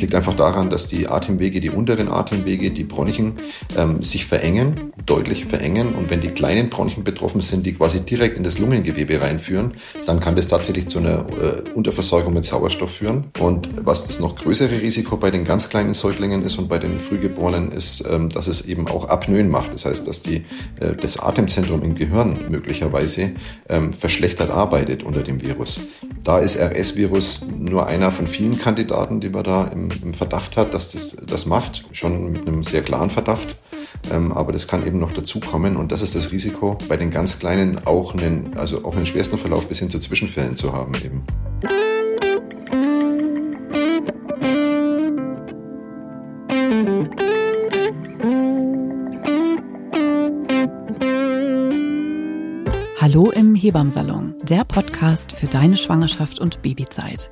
Liegt einfach daran, dass die Atemwege, die unteren Atemwege, die Bronchien, ähm, sich verengen, deutlich verengen. Und wenn die kleinen Bronchien betroffen sind, die quasi direkt in das Lungengewebe reinführen, dann kann das tatsächlich zu einer äh, Unterversorgung mit Sauerstoff führen. Und was das noch größere Risiko bei den ganz kleinen Säuglingen ist und bei den Frühgeborenen ist, ähm, dass es eben auch Apnoen macht. Das heißt, dass die, äh, das Atemzentrum im Gehirn möglicherweise ähm, verschlechtert arbeitet unter dem Virus. Da ist RS-Virus nur einer von vielen Kandidaten, die man da im, im Verdacht hat, dass das das macht. Schon mit einem sehr klaren Verdacht. Ähm, aber das kann eben noch dazukommen und das ist das Risiko, bei den ganz Kleinen auch einen, also auch einen schwersten Verlauf bis hin zu Zwischenfällen zu haben eben. Hallo im Hebammsalon, der Podcast für deine Schwangerschaft und Babyzeit.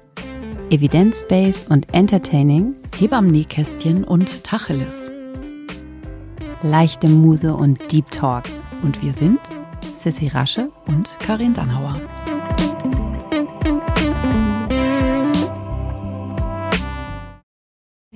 Evidence-based und entertaining, Hebammen-Nähkästchen und Tacheles. leichte Muse und Deep Talk. Und wir sind Sissy Rasche und Karin Dannhauer.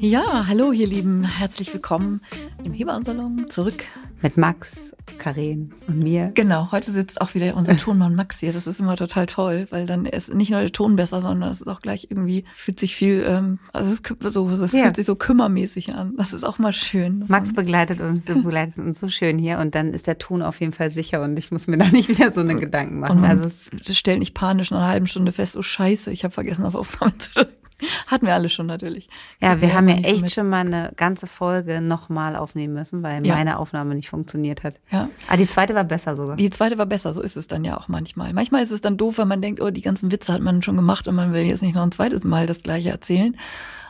Ja, hallo ihr Lieben, herzlich willkommen im Hebammsalon zurück. Mit Max, Karin und mir. Genau, heute sitzt auch wieder unser Tonmann Max hier. Das ist immer total toll, weil dann ist nicht nur der Ton besser, sondern es ist auch gleich irgendwie, fühlt sich viel, ähm, also es, so, es Ja. fühlt sich so kümmermäßig an. Das ist auch mal schön. Max begleitet uns, begleitet uns so schön hier und dann ist der Ton auf jeden Fall sicher und ich muss mir da nicht wieder so eine Gedanken und machen. man Also es, stellt nicht panisch nach einer halben Stunde fest, oh scheiße, ich habe vergessen auf Aufnahme zu drücken. Hatten wir alle schon natürlich. ja, wir haben ja so echt schon mal eine ganze Folge nochmal aufnehmen müssen, weil Ja. meine Aufnahme nicht funktioniert hat. Ja. Ah, die zweite war besser sogar. Die zweite war besser, so ist es dann ja auch manchmal. Manchmal ist es dann doof, weil man denkt, oh, die ganzen Witze hat man schon gemacht und man will jetzt nicht noch ein zweites Mal das gleiche erzählen.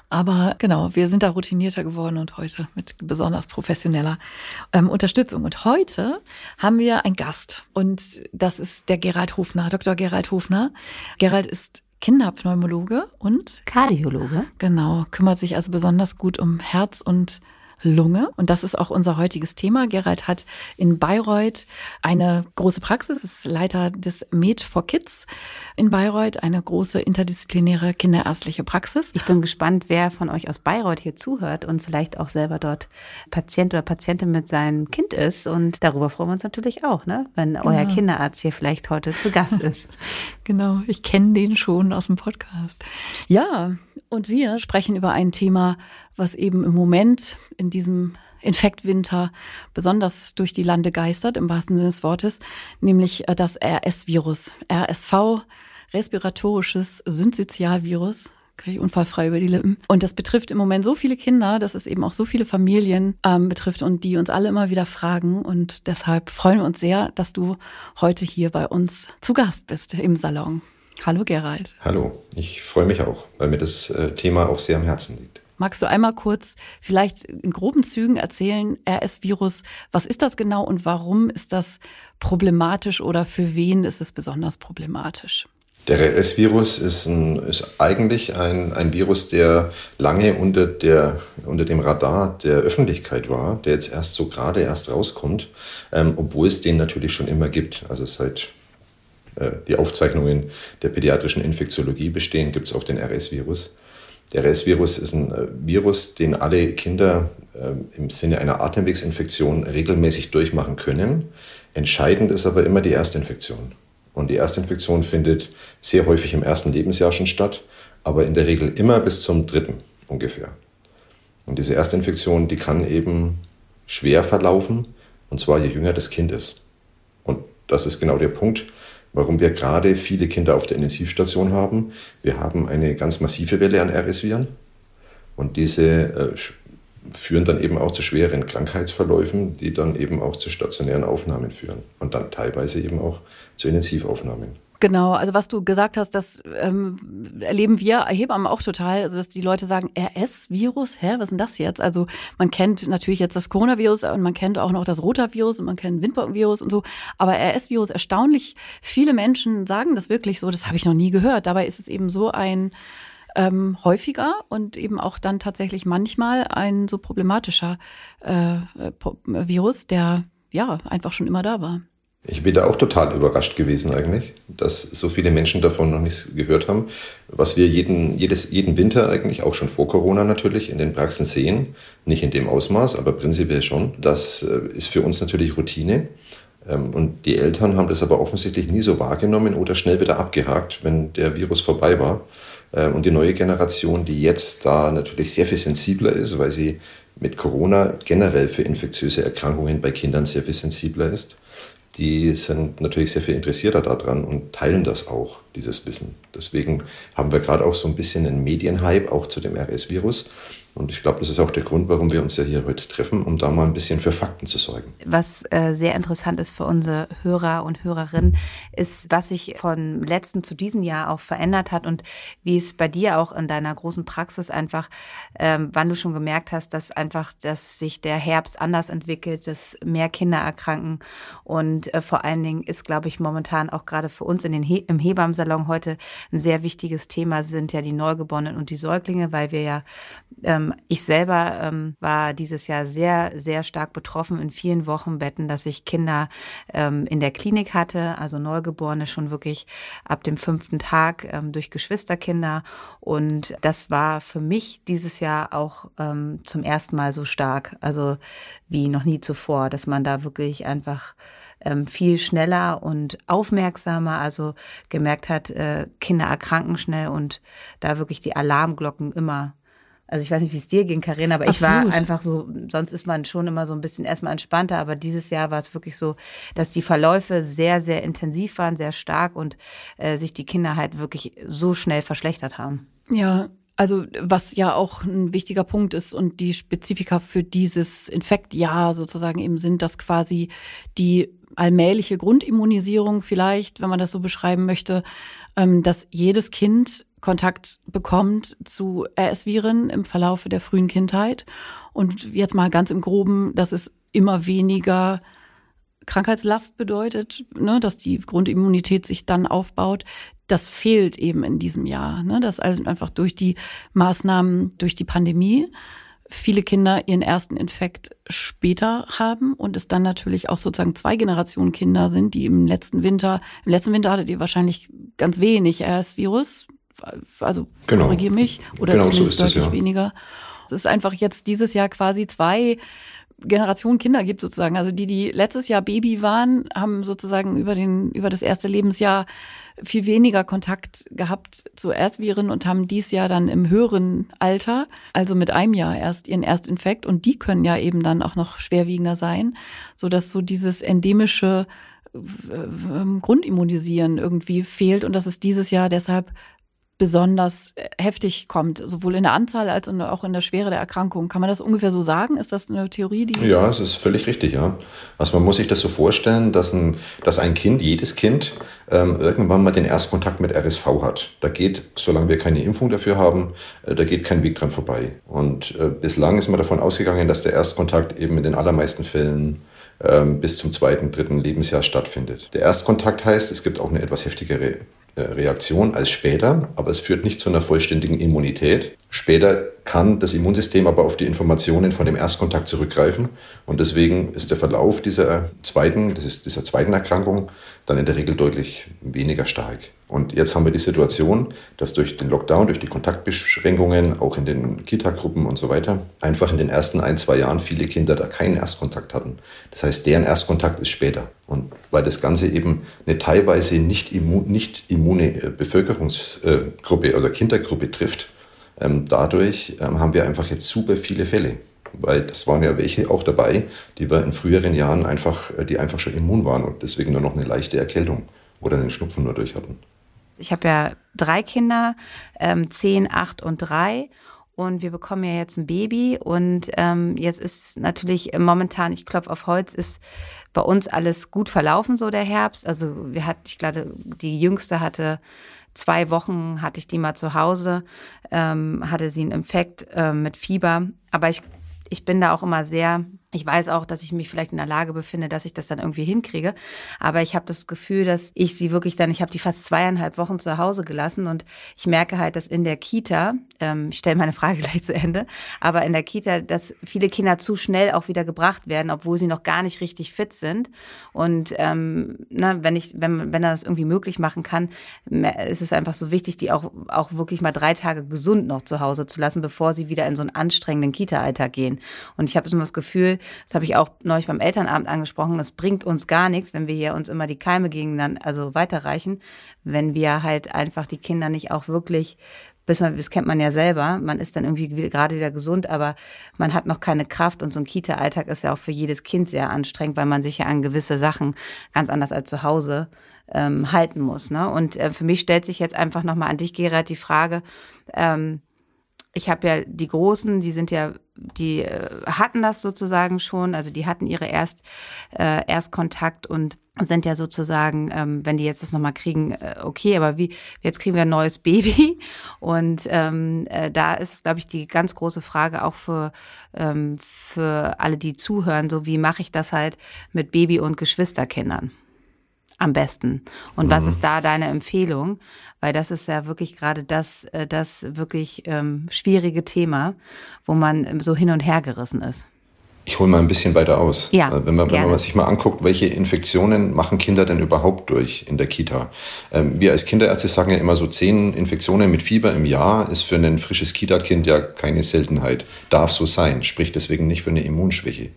Aber genau, wir sind da routinierter geworden und heute mit besonders professioneller ähm, Unterstützung. Und heute haben wir einen Gast und das ist der Gerald Hofner, Dr. Gerald Hofner. Gerald ist Kinderpneumologe und Kardiologe. Genau, kümmert sich also besonders gut um Herz und Lunge. Und das ist auch unser heutiges Thema. Gerald hat in Bayreuth eine große Praxis, ist Leiter des Med for Kids in Bayreuth, eine große interdisziplinäre kinderärztliche Praxis. Ich bin gespannt, wer von euch aus Bayreuth hier zuhört und vielleicht auch selber dort Patient oder Patientin mit seinem Kind ist. Und darüber freuen wir uns natürlich auch, ne? wenn euer Kinderarzt hier vielleicht heute zu Gast ist. Genau, ich kenne den schon aus dem Podcast. Ja, und wir sprechen über ein Thema, was eben im Moment in diesem Infektwinter besonders durch die Lande geistert, im wahrsten Sinne des Wortes, nämlich äh, das RS-Virus. RSV, respiratorisches Synzytialvirus. Kriege ich unfallfrei über die Lippen. Und das betrifft im Moment so viele Kinder, dass es eben auch so viele Familien ähm, betrifft und die uns alle immer wieder fragen. Und deshalb freuen wir uns sehr, dass du heute hier bei uns zu Gast bist im Salon. Hallo Gerald. Hallo, ich freue mich auch, weil mir das äh, Thema auch sehr am Herzen liegt. Magst du einmal kurz vielleicht in groben Zügen erzählen, RS-Virus, was ist das genau und warum ist das problematisch oder für wen ist es besonders problematisch? Der RS-Virus ist, ist eigentlich ein, ein Virus, der lange unter, der, unter dem Radar der Öffentlichkeit war, der jetzt erst so gerade erst rauskommt, ähm, obwohl es den natürlich schon immer gibt. Also seit äh, die Aufzeichnungen der pädiatrischen Infektiologie bestehen, gibt es auch den RS-Virus. Der RS-Virus ist ein äh, Virus, den alle Kinder äh, im Sinne einer Atemwegsinfektion regelmäßig durchmachen können. Entscheidend ist aber immer die Erstinfektion. Und die Erstinfektion findet sehr häufig im ersten Lebensjahr schon statt, aber in der Regel immer bis zum dritten ungefähr. Und diese Erstinfektion, die kann eben schwer verlaufen, und zwar je jünger das Kind ist. Und das ist genau der Punkt, warum wir gerade viele Kinder auf der Intensivstation haben. Wir haben eine ganz massive Welle an RS-Viren und diese äh, führen dann eben auch zu schweren Krankheitsverläufen, die dann eben auch zu stationären Aufnahmen führen und dann teilweise eben auch zu Intensivaufnahmen. Genau, also was du gesagt hast, das ähm, erleben wir Hebammen auch total, also dass die Leute sagen, RS-Virus, hä, was ist denn das jetzt? Also man kennt natürlich jetzt das Coronavirus und man kennt auch noch das Rotavirus und man kennt Windbockenvirus und so, aber RS-Virus, erstaunlich viele Menschen sagen das wirklich so, das habe ich noch nie gehört. Dabei ist es eben so ein ähm, häufiger und eben auch dann tatsächlich manchmal ein so problematischer äh, äh, Po- Virus, der ja einfach schon immer da war. Ich bin da auch total überrascht gewesen eigentlich, dass so viele Menschen davon noch nichts gehört haben. Was wir jeden, jedes, jeden Winter eigentlich, auch schon vor Corona natürlich, in den Praxen sehen, nicht in dem Ausmaß, aber prinzipiell schon, das äh, ist für uns natürlich Routine. Ähm, und die Eltern haben das aber offensichtlich nie so wahrgenommen oder schnell wieder abgehakt, wenn der Virus vorbei war. Äh, und die neue Generation, die jetzt da natürlich sehr viel sensibler ist, weil sie mit Corona generell für infektiöse Erkrankungen bei Kindern sehr viel sensibler ist, die sind natürlich sehr viel interessierter daran und teilen das auch, dieses Wissen. Deswegen haben wir gerade auch so ein bisschen einen Medienhype auch zu dem RS-Virus. Und ich glaube, das ist auch der Grund, warum wir uns ja hier heute treffen, um da mal ein bisschen für Fakten zu sorgen. Was äh, sehr interessant ist für unsere Hörer und Hörerinnen, ist, was sich von letzten zu diesem Jahr auch verändert hat und wie es bei dir auch in deiner großen Praxis einfach, ähm, wann du schon gemerkt hast, dass einfach, dass sich der Herbst anders entwickelt, dass mehr Kinder erkranken und äh, vor allen Dingen ist, glaube ich, momentan auch gerade für uns in den He im Hebammensalon heute ein sehr wichtiges Thema sind ja die Neugeborenen und die Säuglinge, weil wir ja ähm, ähm, ich selber ähm, war dieses Jahr sehr, sehr stark betroffen in vielen Wochenbetten, dass ich Kinder ähm, in der Klinik hatte, also Neugeborene schon wirklich ab dem fünften Tag ähm, durch Geschwisterkinder. Und das war für mich dieses Jahr auch ähm, zum ersten Mal so stark, also wie noch nie zuvor, dass man da wirklich einfach ähm, viel schneller und aufmerksamer, also gemerkt hat, äh, Kinder erkranken schnell und da wirklich die Alarmglocken immer also ich weiß nicht, wie es dir ging, Karina, aber Absolut. ich war einfach so, sonst ist man schon immer so ein bisschen erstmal entspannter, aber dieses Jahr war es wirklich so, dass die Verläufe sehr, sehr intensiv waren, sehr stark und äh, sich die Kinder halt wirklich so schnell verschlechtert haben. Ja, also was ja auch ein wichtiger Punkt ist und die Spezifika für dieses Infektjahr sozusagen eben sind, dass quasi die allmähliche Grundimmunisierung vielleicht, wenn man das so beschreiben möchte, ähm, dass jedes Kind Kontakt bekommt zu RS-Viren im Verlaufe der frühen Kindheit. Und jetzt mal ganz im Groben, dass es immer weniger Krankheitslast bedeutet, ne, dass die Grundimmunität sich dann aufbaut. Das fehlt eben in diesem Jahr. Ne, dass also einfach durch die Maßnahmen, durch die Pandemie viele Kinder ihren ersten Infekt später haben und es dann natürlich auch sozusagen zwei Generationen Kinder sind, die im letzten Winter, im letzten Winter hattet ihr wahrscheinlich ganz wenig RS-Virus, also genau. korrigiere mich, oder genau, zumindest so deutlich das, ja. weniger. Es ist einfach jetzt dieses Jahr quasi zwei Generationen Kinder gibt sozusagen. Also die, die letztes Jahr Baby waren, haben sozusagen über den, über das erste Lebensjahr viel weniger Kontakt gehabt zu Erstviren und haben dies Jahr dann im höheren Alter, also mit einem Jahr erst ihren Erstinfekt und die können ja eben dann auch noch schwerwiegender sein, so dass so dieses endemische äh, Grundimmunisieren irgendwie fehlt und dass es dieses Jahr deshalb besonders äh, heftig kommt, sowohl in der Anzahl als auch in der Schwere der Erkrankung. Kann man das ungefähr so sagen? Ist das eine Theorie, die. Ja, es ist völlig richtig, ja. Also man muss sich das so vorstellen, dass ein, dass ein Kind, jedes Kind, ähm, irgendwann mal den Erstkontakt mit RSV hat. Da geht, solange wir keine Impfung dafür haben, äh, da geht kein Weg dran vorbei. Und äh, bislang ist man davon ausgegangen, dass der Erstkontakt eben in den allermeisten Fällen ähm, bis zum zweiten, dritten Lebensjahr stattfindet. Der Erstkontakt heißt, es gibt auch eine etwas heftigere Reaktion als später, aber es führt nicht zu einer vollständigen Immunität. Später kann das Immunsystem aber auf die Informationen von dem Erstkontakt zurückgreifen und deswegen ist der Verlauf dieser zweiten, dieser zweiten Erkrankung dann in der Regel deutlich weniger stark. Und jetzt haben wir die Situation, dass durch den Lockdown, durch die Kontaktbeschränkungen, auch in den Kita-Gruppen und so weiter, einfach in den ersten ein, zwei Jahren viele Kinder da keinen Erstkontakt hatten. Das heißt, deren Erstkontakt ist später. Und weil das Ganze eben eine teilweise nicht, immun, nicht immune äh, Bevölkerungsgruppe oder Kindergruppe trifft, ähm, dadurch ähm, haben wir einfach jetzt super viele Fälle weil das waren ja welche auch dabei, die wir in früheren Jahren einfach, äh, die einfach schon immun waren und deswegen nur noch eine leichte Erkältung oder einen Schnupfen nur durch hatten. Ich habe ja drei Kinder, ähm, zehn, acht und drei. Und wir bekommen ja jetzt ein Baby. Und ähm, jetzt ist natürlich momentan, ich klopfe auf Holz, ist bei uns alles gut verlaufen, so der Herbst. Also wir hatten, ich glaube, die Jüngste hatte zwei Wochen, hatte ich die mal zu Hause, ähm, hatte sie einen Infekt äh, mit Fieber. Aber ich, ich bin da auch immer sehr Ich weiß auch, dass ich mich vielleicht in der Lage befinde, dass ich das dann irgendwie hinkriege. Aber ich habe das Gefühl, dass ich sie wirklich dann, ich habe die fast zweieinhalb Wochen zu Hause gelassen und ich merke halt, dass in der Kita, ähm, ich stelle meine Frage gleich zu Ende, aber in der Kita, dass viele Kinder zu schnell auch wieder gebracht werden, obwohl sie noch gar nicht richtig fit sind. Und ähm, na, wenn ich, wenn, wenn er das irgendwie möglich machen kann, ist es einfach so wichtig, die auch, auch wirklich mal drei Tage gesund noch zu Hause zu lassen, bevor sie wieder in so einen anstrengenden Kita-Alltag gehen. Und ich habe immer das Gefühl, das habe ich auch neulich beim Elternabend angesprochen, es bringt uns gar nichts, wenn wir hier uns immer die Keime gegeneinander, also weiterreichen, wenn wir halt einfach die Kinder nicht auch wirklich bis man, das kennt man ja selber, man ist dann irgendwie gerade wieder gesund, aber man hat noch keine Kraft und so ein Kita-Alltag ist ja auch für jedes Kind sehr anstrengend, weil man sich ja an gewisse Sachen ganz anders als zu Hause ähm, halten muss. Ne? Und äh, für mich stellt sich jetzt einfach nochmal an dich, Gerard, die Frage, ähm, ich habe ja die Großen, die sind ja, die äh, hatten das sozusagen schon, also die hatten ihre Erst, äh, Erstkontakt und sind ja sozusagen, ähm, wenn die jetzt das nochmal kriegen, äh, okay, aber wie, jetzt kriegen wir ein neues Baby und ähm, äh, da ist, glaube ich, die ganz große Frage auch für, ähm, für alle, die zuhören, so wie mache ich das halt mit Baby- und Geschwisterkindern? Am besten? Und mhm. was ist da deine Empfehlung? Weil das ist ja wirklich gerade das, äh, das wirklich ähm, schwierige Thema, wo man so hin und her gerissen ist. Ich hole mal ein bisschen weiter aus. Ja, äh, wenn, man, wenn man sich mal anguckt, welche Infektionen machen Kinder denn überhaupt durch in der Kita? Ähm, wir als Kinderärzte sagen ja immer so zehn Infektionen mit Fieber im Jahr ist für ein frisches Kita-Kind ja keine Seltenheit. Darf so sein, spricht deswegen nicht für eine Immunschwäche.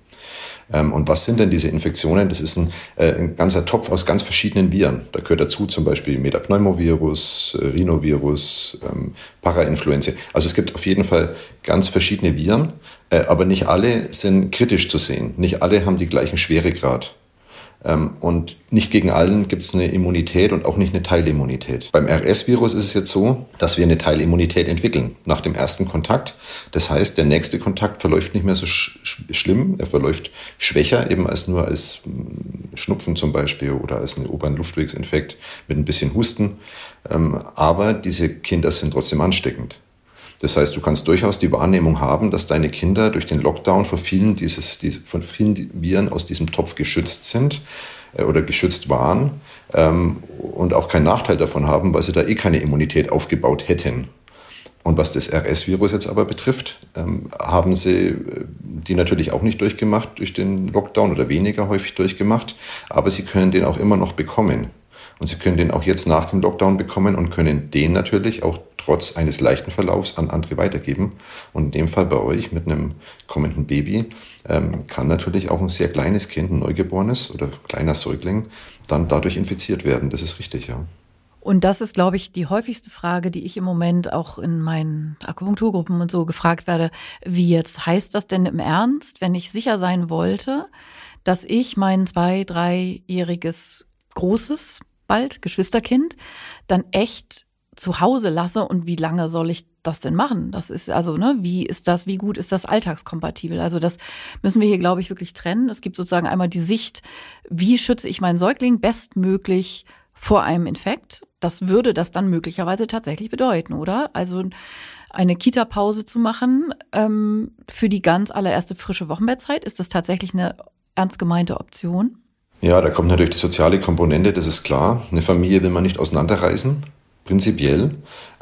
Ähm, und was sind denn diese Infektionen? Das ist ein, äh, ein ganzer Topf aus ganz verschiedenen Viren. Da gehört dazu zum Beispiel Metapneumovirus, äh, Rhinovirus, ähm, Parainfluenza. Also es gibt auf jeden Fall ganz verschiedene Viren, äh, aber nicht alle sind kritisch zu sehen. Nicht alle haben die gleichen Schweregrad. Ähm, und nicht gegen allen gibt es eine Immunität und auch nicht eine Teilimmunität. Beim RS-Virus ist es jetzt so, dass wir eine Teilimmunität entwickeln nach dem ersten Kontakt. Das heißt, der nächste Kontakt verläuft nicht mehr so sch schlimm, er verläuft schwächer, eben als nur als hm, Schnupfen zum Beispiel oder als ein oberen Luftwegsinfekt mit ein bisschen Husten. Ähm, aber diese Kinder sind trotzdem ansteckend. Das heißt, du kannst durchaus die Wahrnehmung haben, dass deine Kinder durch den Lockdown von vielen, dieses, die, von vielen Viren aus diesem Topf geschützt sind äh, oder geschützt waren ähm, und auch keinen Nachteil davon haben, weil sie da eh keine Immunität aufgebaut hätten. Und was das RS-Virus jetzt aber betrifft, ähm, haben sie äh, die natürlich auch nicht durchgemacht durch den Lockdown oder weniger häufig durchgemacht, aber sie können den auch immer noch bekommen. Und Sie können den auch jetzt nach dem Lockdown bekommen und können den natürlich auch trotz eines leichten Verlaufs an andere weitergeben. Und in dem Fall bei euch mit einem kommenden Baby ähm, kann natürlich auch ein sehr kleines Kind, ein Neugeborenes oder kleiner Säugling, dann dadurch infiziert werden. Das ist richtig, ja. Und das ist, glaube ich, die häufigste Frage, die ich im Moment auch in meinen Akupunkturgruppen und so gefragt werde. Wie jetzt heißt das denn im Ernst, wenn ich sicher sein wollte, dass ich mein zwei-, dreijähriges großes bald, Geschwisterkind, dann echt zu Hause lasse und wie lange soll ich das denn machen? Das ist also, ne, wie ist das, wie gut ist das alltagskompatibel? Also das müssen wir hier, glaube ich, wirklich trennen. Es gibt sozusagen einmal die Sicht, wie schütze ich meinen Säugling bestmöglich vor einem Infekt? Das würde das dann möglicherweise tatsächlich bedeuten, oder? Also eine Kita-Pause zu machen ähm, für die ganz allererste frische Wochenbettzeit, ist das tatsächlich eine ernst gemeinte Option? Ja, da kommt natürlich die soziale Komponente, das ist klar. Eine Familie will man nicht auseinanderreißen, prinzipiell.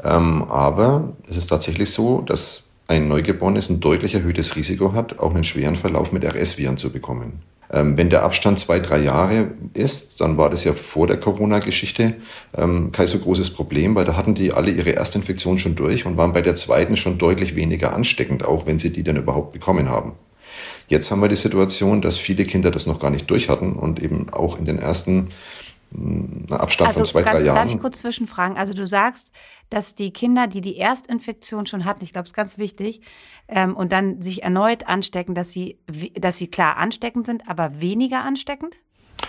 Ähm, aber es ist tatsächlich so, dass ein Neugeborenes ein deutlich erhöhtes Risiko hat, auch einen schweren Verlauf mit RS-Viren zu bekommen. Ähm, wenn der Abstand zwei, drei Jahre ist, dann war das ja vor der Corona-Geschichte ähm, kein so großes Problem, weil da hatten die alle ihre Erstinfektion schon durch und waren bei der zweiten schon deutlich weniger ansteckend, auch wenn sie die dann überhaupt bekommen haben. Jetzt haben wir die Situation, dass viele Kinder das noch gar nicht durch hatten und eben auch in den ersten hm, Abstand also, von zwei, drei Jahren. Darf ich kurz zwischenfragen? Also du sagst, dass die Kinder, die die Erstinfektion schon hatten, ich glaube, es ist ganz wichtig, ähm, und dann sich erneut anstecken, dass sie, dass sie klar ansteckend sind, aber weniger ansteckend?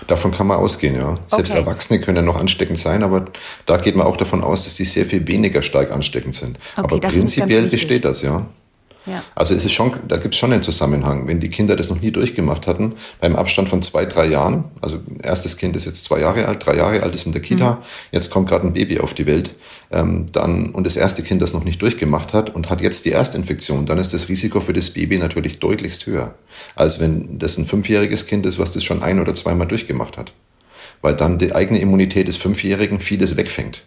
Davon kann man ausgehen, ja. Selbst okay. Erwachsene können ja noch ansteckend sein, aber da geht man auch davon aus, dass die sehr viel weniger stark ansteckend sind. Okay, aber prinzipiell besteht das, ja. Ja. Also ist es schon, da gibt es schon einen Zusammenhang. Wenn die Kinder das noch nie durchgemacht hatten, beim Abstand von zwei, drei Jahren, also erstes Kind ist jetzt zwei Jahre alt, drei Jahre alt ist in der Kita, mhm. jetzt kommt gerade ein Baby auf die Welt, ähm, dann und das erste Kind das noch nicht durchgemacht hat und hat jetzt die Erstinfektion, dann ist das Risiko für das Baby natürlich deutlichst höher, als wenn das ein fünfjähriges Kind ist, was das schon ein oder zweimal durchgemacht hat, weil dann die eigene Immunität des Fünfjährigen vieles wegfängt.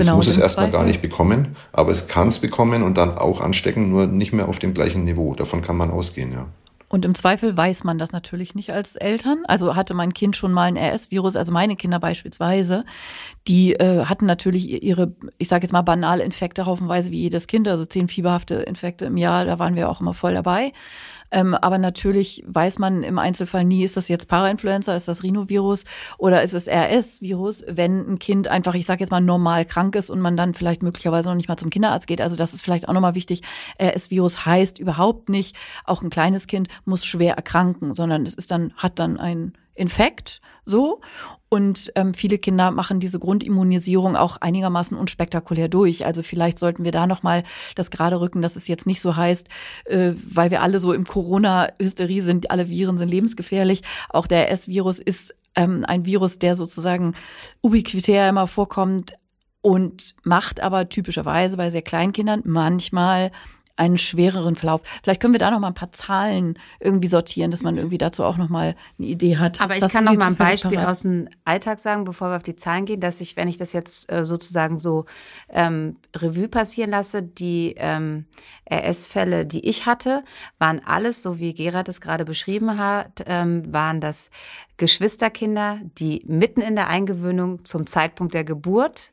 Das genau, muss es erstmal gar nicht bekommen, aber es kann es bekommen und dann auch anstecken, nur nicht mehr auf dem gleichen Niveau. Davon kann man ausgehen, ja. Und im Zweifel weiß man das natürlich nicht als Eltern. Also hatte mein Kind schon mal ein RS-Virus, also meine Kinder beispielsweise, die äh, hatten natürlich ihre, ich sage jetzt mal banale Infekte haufenweise wie jedes Kind, also zehn fieberhafte Infekte im Jahr, da waren wir auch immer voll dabei. Ähm, aber natürlich weiß man im Einzelfall nie, ist das jetzt Parainfluenza, ist das Rhinovirus oder ist es RS-Virus, wenn ein Kind einfach, ich sage jetzt mal, normal krank ist und man dann vielleicht möglicherweise noch nicht mal zum Kinderarzt geht. Also das ist vielleicht auch nochmal wichtig. RS-Virus heißt überhaupt nicht, auch ein kleines Kind muss schwer erkranken, sondern es ist dann, hat dann ein Infekt, so. Und ähm, viele Kinder machen diese Grundimmunisierung auch einigermaßen unspektakulär durch. Also vielleicht sollten wir da nochmal das gerade rücken, dass es jetzt nicht so heißt, äh, weil wir alle so im Corona-Hysterie sind, alle Viren sind lebensgefährlich. Auch der S-Virus ist ähm, ein Virus, der sozusagen ubiquitär immer vorkommt und macht aber typischerweise bei sehr kleinen Kindern manchmal einen schwereren Verlauf. Vielleicht können wir da noch mal ein paar Zahlen irgendwie sortieren, dass man irgendwie dazu auch noch mal eine Idee hat. Aber ich kann noch mal ein Beispiel parat? aus dem Alltag sagen, bevor wir auf die Zahlen gehen, dass ich, wenn ich das jetzt äh, sozusagen so ähm, Revue passieren lasse, die ähm, RS-Fälle, die ich hatte, waren alles, so wie Gerhard es gerade beschrieben hat, ähm, waren das Geschwisterkinder, die mitten in der Eingewöhnung zum Zeitpunkt der Geburt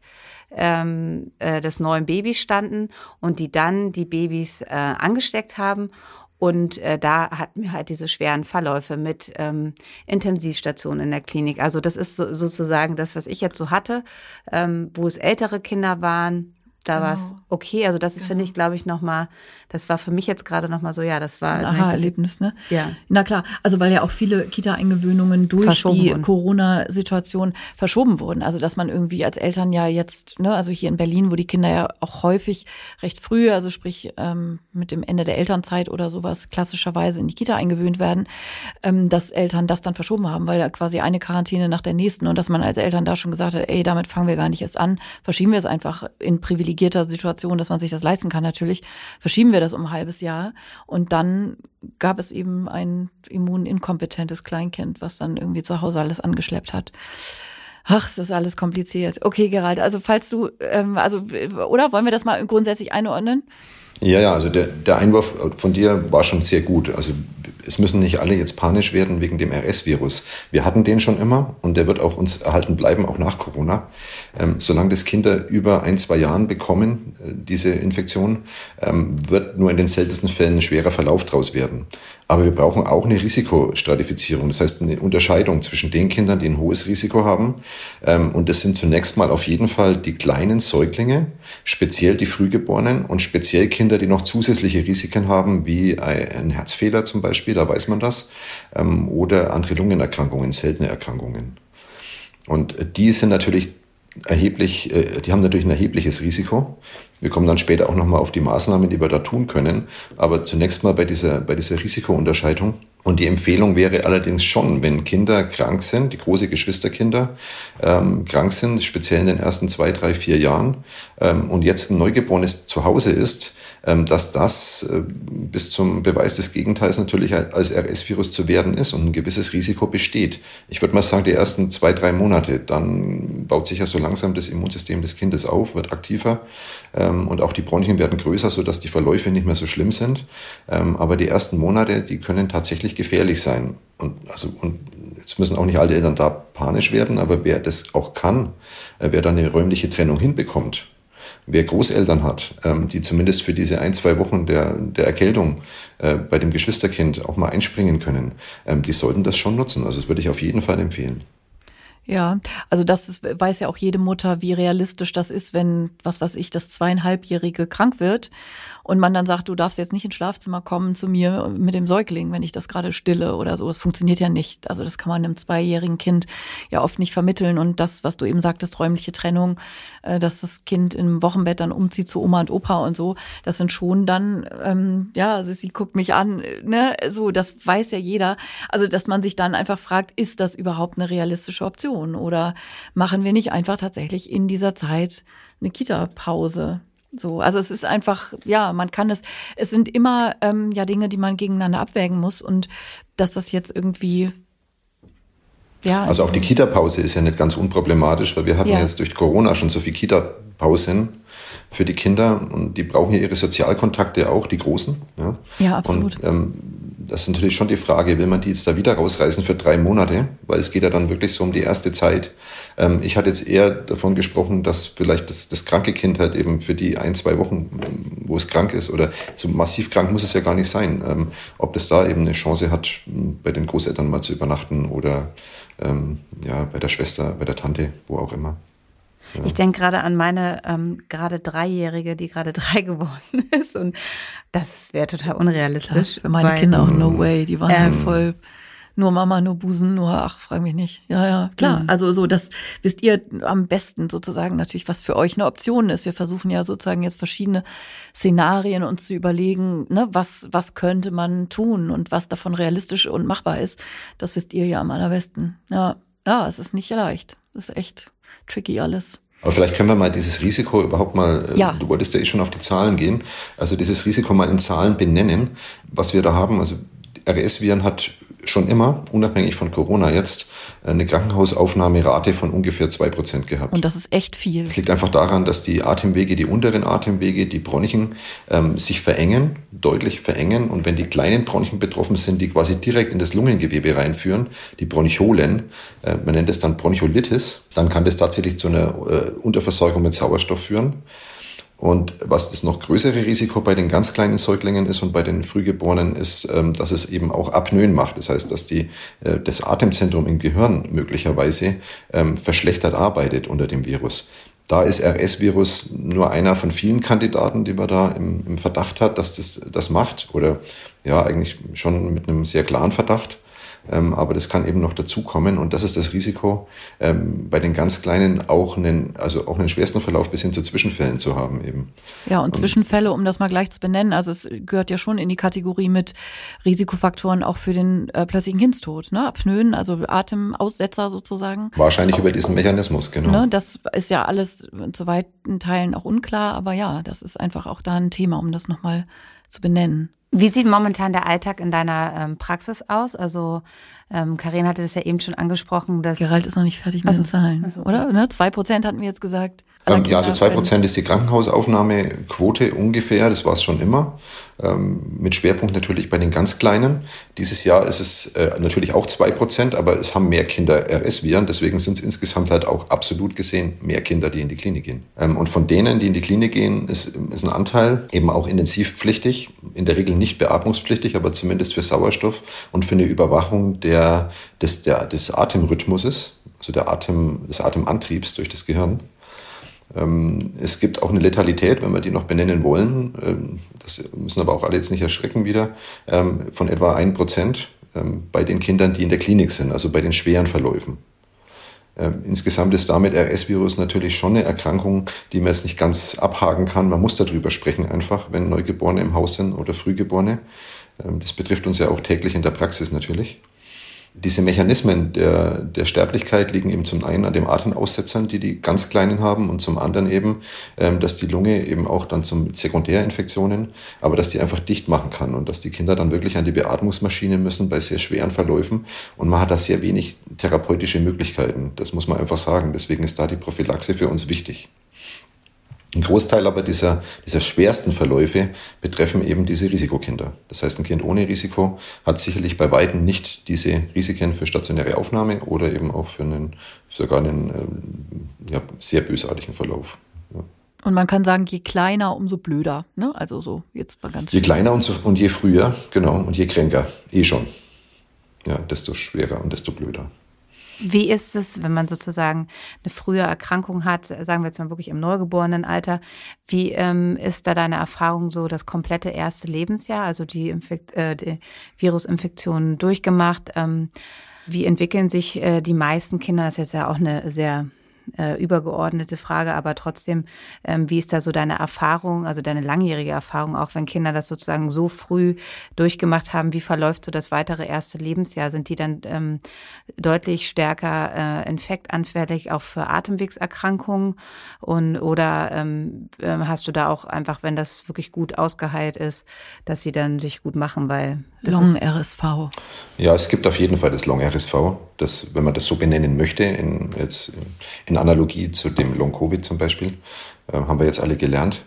ähm, äh, des neuen Babys standen und die dann die Babys äh, angesteckt haben. Und äh, da hatten wir halt diese schweren Verläufe mit ähm, Intensivstationen in der Klinik. Also das ist so, sozusagen das, was ich jetzt so hatte, ähm, wo es ältere Kinder waren, da genau. war es okay. Also das ist, genau. finde ich, glaube ich, nochmal, das war für mich jetzt gerade nochmal so, ja, das war ein also Aha-Erlebnis, ne? Ja. Na klar, also weil ja auch viele Kita-Eingewöhnungen durch verschoben die Corona-Situation verschoben wurden. Also dass man irgendwie als Eltern ja jetzt, ne, also hier in Berlin, wo die Kinder ja auch häufig recht früh, also sprich ähm, mit dem Ende der Elternzeit oder sowas klassischerweise in die Kita eingewöhnt werden, ähm, dass Eltern das dann verschoben haben, weil ja quasi eine Quarantäne nach der nächsten und dass man als Eltern da schon gesagt hat, ey, damit fangen wir gar nicht erst an, verschieben wir es einfach in Privilegien privilegierter Situation, dass man sich das leisten kann natürlich, verschieben wir das um ein halbes Jahr. Und dann gab es eben ein immuninkompetentes Kleinkind, was dann irgendwie zu Hause alles angeschleppt hat. Ach, es ist alles kompliziert. Okay, Gerald, also falls du, ähm, also, oder wollen wir das mal grundsätzlich einordnen? Ja, ja, also der, der Einwurf von dir war schon sehr gut. Also es müssen nicht alle jetzt panisch werden wegen dem RS-Virus. Wir hatten den schon immer und der wird auch uns erhalten bleiben, auch nach Corona. Ähm, solange das Kinder über ein, zwei Jahren bekommen, äh, diese Infektion, ähm, wird nur in den seltensten Fällen ein schwerer Verlauf daraus werden. Aber wir brauchen auch eine Risikostratifizierung, das heißt eine Unterscheidung zwischen den Kindern, die ein hohes Risiko haben. Ähm, und das sind zunächst mal auf jeden Fall die kleinen Säuglinge, speziell die Frühgeborenen und speziell Kinder, die noch zusätzliche Risiken haben, wie ein Herzfehler zum Beispiel, da weiß man das, ähm, oder andere Lungenerkrankungen, seltene Erkrankungen. Und die sind natürlich erheblich, äh, die haben natürlich ein erhebliches Risiko. Wir kommen dann später auch nochmal auf die Maßnahmen, die wir da tun können. Aber zunächst mal bei dieser, bei dieser Risikounterscheidung. Und die Empfehlung wäre allerdings schon, wenn Kinder krank sind, die große Geschwisterkinder ähm, krank sind, speziell in den ersten zwei, drei, vier Jahren, und jetzt ein Neugeborenes zu Hause ist, ähm, dass das äh, bis zum Beweis des Gegenteils natürlich als RS-Virus zu werden ist und ein gewisses Risiko besteht. Ich würde mal sagen, die ersten zwei, drei Monate, dann baut sich ja so langsam das Immunsystem des Kindes auf, wird aktiver ähm, und auch die Bronchien werden größer, sodass die Verläufe nicht mehr so schlimm sind. Ähm, aber die ersten Monate, die können tatsächlich gefährlich sein. Und, also, und jetzt müssen auch nicht alle Eltern da panisch werden, aber wer das auch kann, äh, wer da eine räumliche Trennung hinbekommt, wer Großeltern hat, ähm, die zumindest für diese ein, zwei Wochen der, der Erkältung äh, bei dem Geschwisterkind auch mal einspringen können, ähm, die sollten das schon nutzen. Also das würde ich auf jeden Fall empfehlen. Ja, also das ist, weiß ja auch jede Mutter, wie realistisch das ist, wenn, was weiß ich, das zweieinhalbjährige krank wird und man dann sagt, du darfst jetzt nicht ins Schlafzimmer kommen zu mir mit dem Säugling, wenn ich das gerade stille oder so. Das funktioniert ja nicht. Also das kann man einem zweijährigen Kind ja oft nicht vermitteln. Und das, was du eben sagtest, räumliche Trennung, äh, dass das Kind im Wochenbett dann umzieht zu Oma und Opa und so, das sind schon dann, ähm, ja, sie guckt mich an, ne, so, das weiß ja jeder. Also, dass man sich dann einfach fragt, ist das überhaupt eine realistische Option? Oder machen wir nicht einfach tatsächlich in dieser Zeit eine Kita-Pause? So, also es ist einfach, ja, man kann es, es sind immer ähm, ja Dinge, die man gegeneinander abwägen muss und dass das jetzt irgendwie ja. Also auch die Kita-Pause ist ja nicht ganz unproblematisch, weil wir hatten ja. jetzt durch Corona schon so viel Kita-Pausen für die Kinder und die brauchen ja ihre Sozialkontakte auch, die Großen. Ja, ja absolut. Und ähm, das ist natürlich schon die Frage, will man die jetzt da wieder rausreißen für drei Monate? Weil es geht ja dann wirklich so um die erste Zeit. Ähm, ich hatte jetzt eher davon gesprochen, dass vielleicht das, das kranke Kind halt eben für die ein, zwei Wochen, wo es krank ist oder so massiv krank muss es ja gar nicht sein, ähm, ob das da eben eine Chance hat, bei den Großeltern mal zu übernachten oder ähm, ja, bei der Schwester, bei der Tante, wo auch immer. Ja. Ich denke gerade an meine ähm, gerade Dreijährige, die gerade drei geworden ist. Und das wäre total unrealistisch. Klar, für meine weil, Kinder auch no way. Die waren ähm, voll nur Mama, nur Busen, nur ach, frag mich nicht. Ja, ja, klar. Mhm. Also so, das wisst ihr am besten sozusagen natürlich, was für euch eine Option ist. Wir versuchen ja sozusagen jetzt verschiedene Szenarien uns zu überlegen, ne, was, was könnte man tun und was davon realistisch und machbar ist. Das wisst ihr ja am allerbesten. Ja, ja, es ist nicht leicht. Es ist echt tricky alles. Aber vielleicht können wir mal dieses Risiko überhaupt mal, äh, ja. du wolltest ja eh schon auf die Zahlen gehen, also dieses Risiko mal in Zahlen benennen, was wir da haben. Also RS-Viren hat schon immer, unabhängig von Corona jetzt, eine Krankenhausaufnahmerate von ungefähr zwei Prozent gehabt. Und das ist echt viel. Das liegt einfach daran, dass die Atemwege, die unteren Atemwege, die Bronchien, ähm, sich verengen, deutlich verengen. Und wenn die kleinen Bronchien betroffen sind, die quasi direkt in das Lungengewebe reinführen, die Bronchiolen, äh, man nennt es dann Broncholitis, dann kann das tatsächlich zu einer äh, Unterversorgung mit Sauerstoff führen. Und was das noch größere Risiko bei den ganz kleinen Säuglingen ist und bei den Frühgeborenen ist, ähm, dass es eben auch Apnoen macht. Das heißt, dass die, äh, das Atemzentrum im Gehirn möglicherweise ähm, verschlechtert arbeitet unter dem Virus. Da ist RS-Virus nur einer von vielen Kandidaten, die man da im, im Verdacht hat, dass das das macht oder ja eigentlich schon mit einem sehr klaren Verdacht. Ähm, aber das kann eben noch dazukommen und das ist das Risiko, ähm, bei den ganz Kleinen auch einen, also auch einen schwersten Verlauf bis hin zu Zwischenfällen zu haben eben. Ja, und, und Zwischenfälle, um das mal gleich zu benennen, also es gehört ja schon in die Kategorie mit Risikofaktoren auch für den äh, plötzlichen Kindstod, ne? Apnoen, also Atemaussetzer sozusagen. Wahrscheinlich auch, über diesen Mechanismus, genau. Ne? Das ist ja alles zu weiten Teilen auch unklar, aber ja, das ist einfach auch da ein Thema, um das nochmal zu benennen. Wie sieht momentan der Alltag in deiner ähm, Praxis aus? Also ähm, Karin hatte das ja eben schon angesprochen, dass Gerald ist noch nicht fertig mit also, den Zahlen, also, oder? Ne? Zwei Prozent hatten wir jetzt gesagt. Ähm, ja, also zwei Prozent ist die Krankenhausaufnahmequote ungefähr. Das war es schon immer. Ähm, mit Schwerpunkt natürlich bei den ganz Kleinen. Dieses Jahr ist es äh, natürlich auch zwei Prozent, aber es haben mehr Kinder RS-Viren. Deswegen sind es insgesamt halt auch absolut gesehen mehr Kinder, die in die Klinik gehen. Ähm, und von denen, die in die Klinik gehen, ist, ist ein Anteil eben auch intensivpflichtig. In der Regel nicht beatmungspflichtig, aber zumindest für Sauerstoff und für eine Überwachung der, des, der, des Atemrhythmuses, also der Atem, des Atemantriebs durch das Gehirn. Ähm, es gibt auch eine Letalität, wenn wir die noch benennen wollen. Ähm, das müssen aber auch alle jetzt nicht erschrecken wieder, ähm, von etwa ein Prozent bei den Kindern, die in der Klinik sind, also bei den schweren Verläufen. Insgesamt ist damit RS-Virus natürlich schon eine Erkrankung, die man jetzt nicht ganz abhaken kann. Man muss darüber sprechen einfach, wenn Neugeborene im Haus sind oder Frühgeborene. Das betrifft uns ja auch täglich in der Praxis natürlich diese Mechanismen der, der Sterblichkeit liegen eben zum einen an den Atemaussetzern, die die ganz Kleinen haben, und zum anderen eben, ähm, dass die Lunge eben auch dann zum Sekundärinfektionen, aber dass die einfach dicht machen kann und dass die Kinder dann wirklich an die Beatmungsmaschine müssen bei sehr schweren Verläufen. Und man hat da sehr wenig therapeutische Möglichkeiten. Das muss man einfach sagen. Deswegen ist da die Prophylaxe für uns wichtig. Ein Großteil aber dieser, dieser schwersten Verläufe betreffen eben diese Risikokinder. Das heißt, ein Kind ohne Risiko hat sicherlich bei Weitem nicht diese Risiken für stationäre Aufnahme oder eben auch für einen sogar einen ähm, ja, sehr bösartigen Verlauf. Ja. Und man kann sagen, je kleiner, umso blöder. Ne? Also so jetzt mal ganz. Je kleiner und, so, und je früher, genau, und je kränker, eh schon. Ja, desto schwerer und desto blöder. Wie ist es, wenn man sozusagen eine frühe Erkrankung hat, sagen wir jetzt mal wirklich im Neugeborenenalter, wie ähm, ist da deine Erfahrung so das komplette erste Lebensjahr, also die, Infekt, äh, die Virusinfektionen durchgemacht? Ähm, wie entwickeln sich äh, die meisten Kinder? Das ist jetzt ja auch eine sehr äh, übergeordnete Frage, aber trotzdem, ähm, wie ist da so deine Erfahrung, also deine langjährige Erfahrung, auch wenn Kinder das sozusagen so früh durchgemacht haben, wie verläuft so das weitere erste Lebensjahr? Sind die dann ähm, deutlich stärker äh, infektanfällig auch für Atemwegserkrankungen und oder ähm, ähm hast du da auch einfach, wenn das wirklich gut ausgeheilt ist, dass sie dann sich gut machen, weil Long-RSV. Ja, es gibt auf jeden Fall das Long-RSV, das, wenn man das so benennen möchte, in, jetzt in Analogie zu dem Long-Covid zum Beispiel, äh, haben wir jetzt alle gelernt.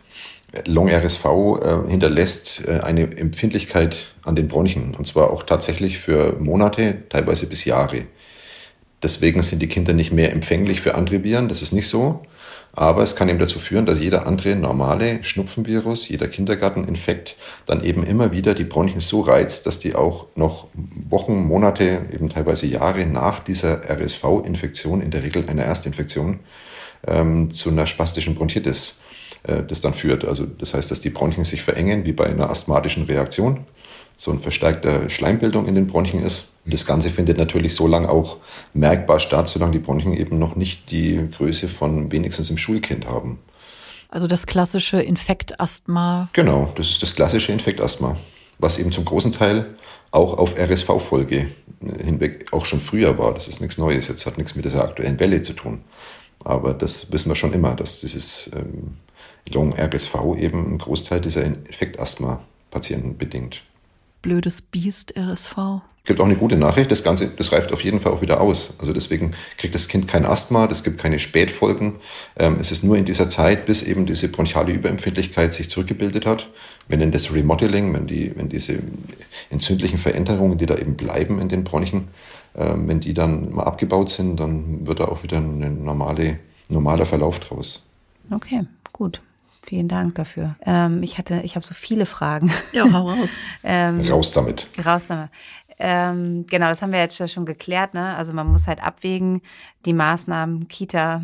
Long-RSV äh, hinterlässt äh, eine Empfindlichkeit an den Bronchien und zwar auch tatsächlich für Monate, teilweise bis Jahre. Deswegen sind die Kinder nicht mehr empfänglich für andere Viren, das ist nicht so. Aber es kann eben dazu führen, dass jeder andere normale Schnupfenvirus, jeder Kindergarteninfekt dann eben immer wieder die Bronchien so reizt, dass die auch noch Wochen, Monate, eben teilweise Jahre nach dieser RSV-Infektion, in der Regel einer Erstinfektion, ähm, zu einer spastischen Bronchitis äh, das dann führt. Also das heißt, dass die Bronchien sich verengen wie bei einer asthmatischen Reaktion so ein verstärkter Schleimbildung in den Bronchien ist. Und das Ganze findet natürlich so lange auch merkbar statt, solange die Bronchien eben noch nicht die Größe von wenigstens im Schulkind haben. Also das klassische Infektasthma. Genau, das ist das klassische Infektasthma, was eben zum großen Teil auch auf RSV-Folge hinweg auch schon früher war. Das ist nichts Neues, jetzt hat nichts mit dieser aktuellen Welle zu tun. Aber das wissen wir schon immer, dass dieses ähm, Long-RSV eben einen Großteil dieser Infektasthma-Patienten bedingt blödes Biest RSV. Es gibt auch eine gute Nachricht, das Ganze, das reift auf jeden Fall auch wieder aus. Also deswegen kriegt das Kind kein Asthma, es gibt keine Spätfolgen. Ähm, es ist nur in dieser Zeit, bis eben diese bronchiale Überempfindlichkeit sich zurückgebildet hat. Wir nennen das Remodeling, wenn, die, wenn diese entzündlichen Veränderungen, die da eben bleiben in den Bronchien, ähm, wenn die dann mal abgebaut sind, dann wird da auch wieder ein normale, normaler Verlauf draus. Okay, gut. Vielen Dank dafür. Ähm, ich hatte, ich habe so viele Fragen. Ja, hau raus. ähm, raus damit. Raus damit. Ähm, genau, das haben wir jetzt schon geklärt. Ne? Also man muss halt abwägen, die Maßnahmen, Kita,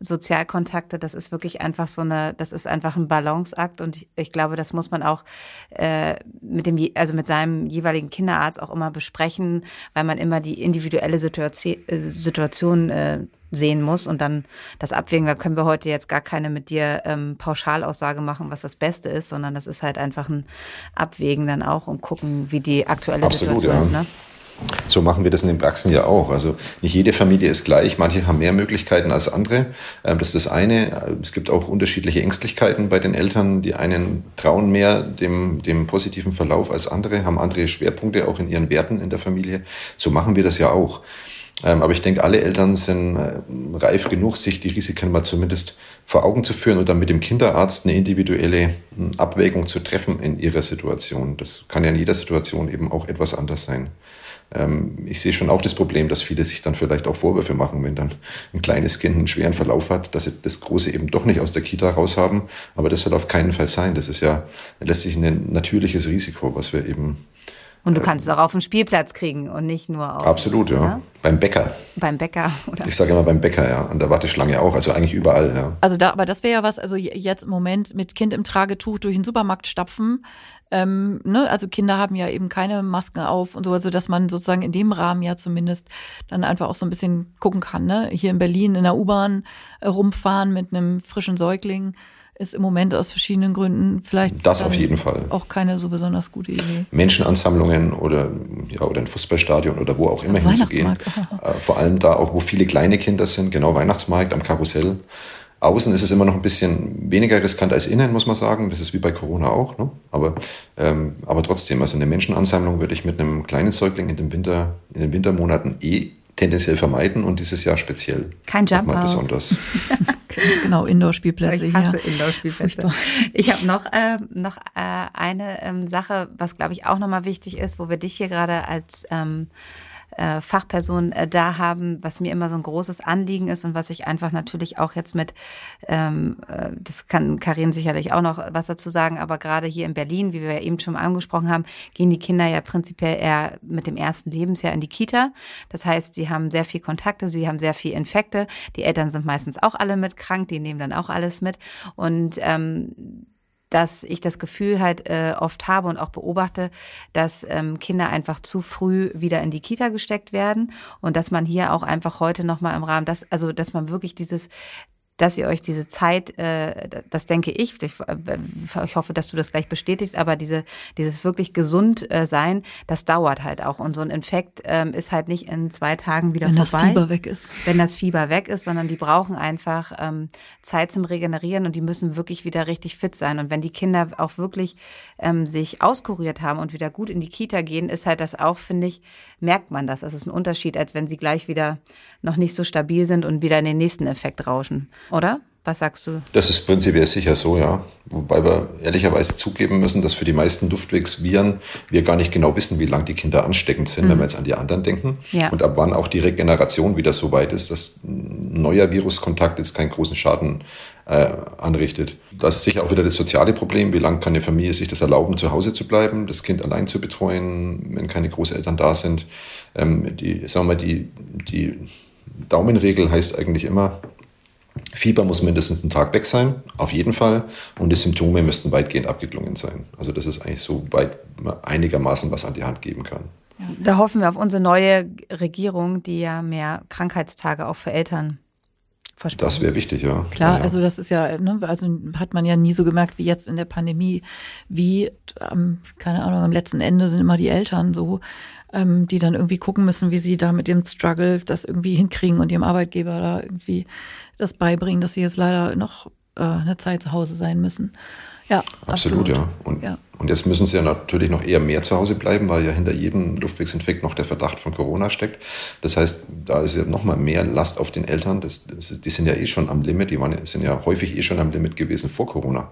Sozialkontakte, das ist wirklich einfach so eine, das ist einfach ein Balanceakt und ich, ich glaube, das muss man auch äh, mit dem, also mit seinem jeweiligen Kinderarzt auch immer besprechen, weil man immer die individuelle Situation, äh, Situation äh, sehen muss und dann das abwägen. Da können wir heute jetzt gar keine mit dir ähm, Pauschalaussage machen, was das Beste ist, sondern das ist halt einfach ein Abwägen dann auch und gucken, wie die aktuelle Absolut, Situation ja. ist. Ne? So machen wir das in den Praxen ja auch. Also nicht jede Familie ist gleich. Manche haben mehr Möglichkeiten als andere. Ähm, das ist das eine. Es gibt auch unterschiedliche Ängstlichkeiten bei den Eltern. Die einen trauen mehr dem, dem positiven Verlauf als andere, haben andere Schwerpunkte auch in ihren Werten in der Familie. So machen wir das ja auch. Ähm, aber ich denke, alle Eltern sind äh, reif genug, sich die Risiken mal zumindest vor Augen zu führen und dann mit dem Kinderarzt eine individuelle hm, Abwägung zu treffen in ihrer Situation. Das kann ja in jeder Situation eben auch etwas anders sein. Ähm, ich sehe schon auch das Problem, dass viele sich dann vielleicht auch Vorwürfe machen, wenn dann ein kleines Kind einen schweren Verlauf hat, dass sie das Große eben doch nicht aus der Kita raus haben. Aber das soll auf keinen Fall sein. Das ist ja letztlich ein natürliches Risiko, was wir eben und du kannst es auch auf dem Spielplatz kriegen und nicht nur auf. Absolut, ja. Ne? Beim Bäcker. Beim Bäcker, oder? Ich sage immer beim Bäcker, ja. An der Warteschlange auch, also eigentlich überall, ja. Also da, aber das wäre ja was, also jetzt im Moment mit Kind im Tragetuch durch den Supermarkt stapfen. Ähm, ne? Also Kinder haben ja eben keine Masken auf und so, also dass man sozusagen in dem Rahmen ja zumindest dann einfach auch so ein bisschen gucken kann. Ne? Hier in Berlin in der U-Bahn rumfahren mit einem frischen Säugling ist im Moment aus verschiedenen Gründen vielleicht das auf jeden Fall auch keine so besonders gute Idee. Menschenansammlungen oder ja oder ein Fußballstadion oder wo auch immer hinzugehen. Äh, vor allem da auch, wo viele kleine Kinder sind, genau Weihnachtsmarkt am Karussell. Außen ist es immer noch ein bisschen weniger riskant als innen, muss man sagen. Das ist wie bei Corona auch. Ne? Aber, ähm, aber trotzdem, also eine Menschenansammlung würde ich mit einem kleinen Säugling in, dem Winter, in den Wintermonaten eh tendenziell vermeiden und dieses Jahr speziell. Kein Jump besonders. genau, Indoor-Spielplätze. Ich hasse Indoor-Spielplätze. Ich habe noch, äh, noch äh, eine ähm, Sache, was glaube ich auch nochmal wichtig ist, wo wir dich hier gerade als ähm, äh, Fachperson äh, da haben, was mir immer so ein großes Anliegen ist und was ich einfach natürlich auch jetzt mit, ähm, äh, das kann Karin sicherlich auch noch was dazu sagen, aber gerade hier in Berlin, wie wir ja eben schon angesprochen haben, gehen die Kinder ja prinzipiell eher mit dem ersten Lebensjahr in die Kita. Das heißt, sie haben sehr viel Kontakte, sie haben sehr viel Infekte. Die Eltern sind meistens auch alle mit krank, die nehmen dann auch alles mit. Und ähm, dass ich das Gefühl halt äh, oft habe und auch beobachte, dass ähm, Kinder einfach zu früh wieder in die Kita gesteckt werden und dass man hier auch einfach heute noch mal im Rahmen, das also dass man wirklich dieses dass ihr euch diese Zeit, äh, das denke ich, ich, ich hoffe, dass du das gleich bestätigst, aber diese, dieses wirklich gesund äh, sein, das dauert halt auch. Und so ein Infekt ähm, ist halt nicht in zwei Tagen wieder Wenn vorbei. Wenn das Fieber weg ist. Wenn das Fieber weg ist, sondern die brauchen einfach ähm, Zeit zum Regenerieren und die müssen wirklich wieder richtig fit sein. Und wenn die Kinder auch wirklich ähm, sich auskuriert haben und wieder gut in die Kita gehen, ist halt das auch, finde ich, merkt man das. Das ist ein Unterschied, als wenn sie gleich wieder noch nicht so stabil sind und wieder in den nächsten Effekt rauschen oder? Was sagst du? Das ist prinzipiell sicher so, ja. Wobei wir ehrlicherweise zugeben müssen, dass für die meisten Luftwegsviren wir gar nicht genau wissen, wie lange die Kinder ansteckend sind, mhm. wenn wir jetzt an die anderen denken. Ja. Und ab wann auch die Regeneration wieder so weit ist, dass ein neuer Viruskontakt jetzt keinen großen Schaden äh, anrichtet. Das ist sicher auch wieder das soziale Problem. Wie lange kann eine Familie sich das erlauben, zu Hause zu bleiben, das Kind allein zu betreuen, wenn keine Großeltern da sind? Ähm, die, sagen wir mal, die, die Daumenregel heißt eigentlich immer, Fieber muss mindestens einen Tag weg sein, auf jeden Fall. Und die Symptome müssten weitgehend abgeklungen sein. Also das ist eigentlich so weit einigermaßen was an die Hand geben kann. Da hoffen wir auf unsere neue Regierung, die ja mehr Krankheitstage auch für Eltern verspricht. Das wäre wichtig, ja. Klar, ja, ja. also das ist ja, ne, also hat man ja nie so gemerkt wie jetzt in der Pandemie, wie, ähm, keine Ahnung, am letzten Ende sind immer die Eltern so ähm, die dann irgendwie gucken müssen, wie sie da mit dem Struggle das irgendwie hinkriegen und ihrem Arbeitgeber da irgendwie das beibringen, dass sie jetzt leider noch äh, eine Zeit zu Hause sein müssen. Ja, absolut, absolut. ja. Und, ja. und jetzt müssen sie ja natürlich noch eher mehr zu Hause bleiben, weil ja hinter jedem Luftwegsinfekt noch der Verdacht von Corona steckt. Das heißt, da ist ja noch mal mehr Last auf den Eltern. Das, das die sind ja eh schon am Limit. Die waren, sind ja häufig eh schon am Limit gewesen vor Corona.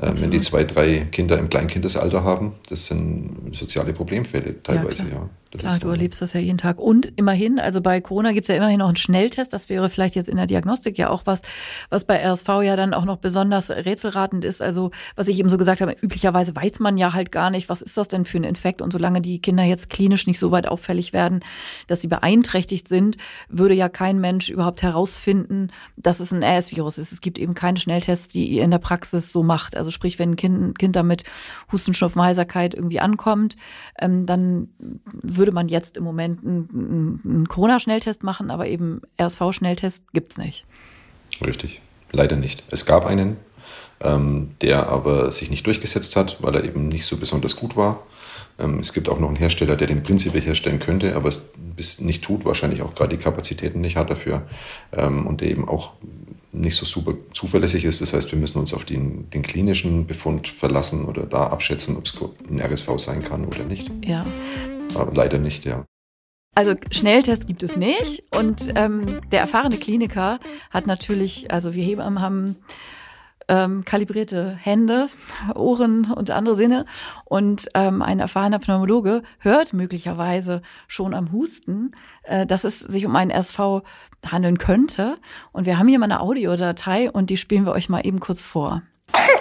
Ähm, wenn die zwei, drei Kinder im Kleinkindesalter haben, das sind soziale Problemfälle teilweise, ja. Ja. Klar, du erlebst das ja jeden Tag. Und immerhin, also bei Corona gibt's ja immerhin noch einen Schnelltest. Das wäre vielleicht jetzt in der Diagnostik ja auch was, was bei RSV ja dann auch noch besonders rätselratend ist. Also, was ich eben so gesagt habe, üblicherweise weiß man ja halt gar nicht, was ist das denn für ein Infekt. Und solange die Kinder jetzt klinisch nicht so weit auffällig werden, dass sie beeinträchtigt sind, würde ja kein Mensch überhaupt herausfinden, dass es ein RS-Virus ist. Es gibt eben keine Schnelltests, die ihr in der Praxis so macht. Also sprich, wenn ein Kind, Kind damit Husten, Schnupfen, Heiserkeit irgendwie ankommt, ähm, dann würde man jetzt im Moment einen, einen Corona-Schnelltest machen, aber eben RSV-Schnelltest gibt's nicht. Richtig, leider nicht. Es gab einen, ähm, der aber sich nicht durchgesetzt hat, weil er eben nicht so besonders gut war. Ähm, es gibt auch noch einen Hersteller, der den prinzipiell herstellen könnte, aber es bis nicht tut, wahrscheinlich auch gerade die Kapazitäten nicht hat dafür ähm, und der eben auch nicht so super zuverlässig ist. Das heißt, wir müssen uns auf den, den klinischen Befund verlassen oder da abschätzen, ob es ein RSV sein kann oder nicht. Ja. Aber leider nicht, ja. Also Schnelltest gibt es nicht und ähm, der erfahrene Kliniker hat natürlich, also wir Hebammen haben ähm, kalibrierte Hände, Ohren und andere Sinne. Und ähm, ein erfahrener Pneumologe hört möglicherweise schon am Husten, äh, dass es sich um einen SV handeln könnte. Und wir haben hier mal eine Audiodatei und die spielen wir euch mal eben kurz vor.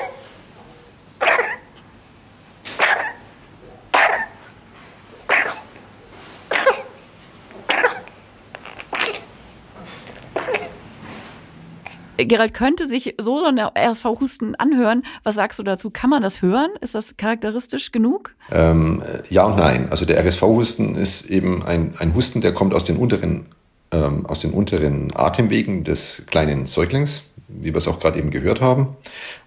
Gerald könnte sich so ein RSV-Husten anhören. Was sagst du dazu? Kann man das hören? Ist das charakteristisch genug? Ähm, ja und nein. Also der RSV-Husten ist eben ein, ein Husten, der kommt aus den unteren ähm, aus den unteren Atemwegen des kleinen Säuglings, wie wir es auch gerade eben gehört haben.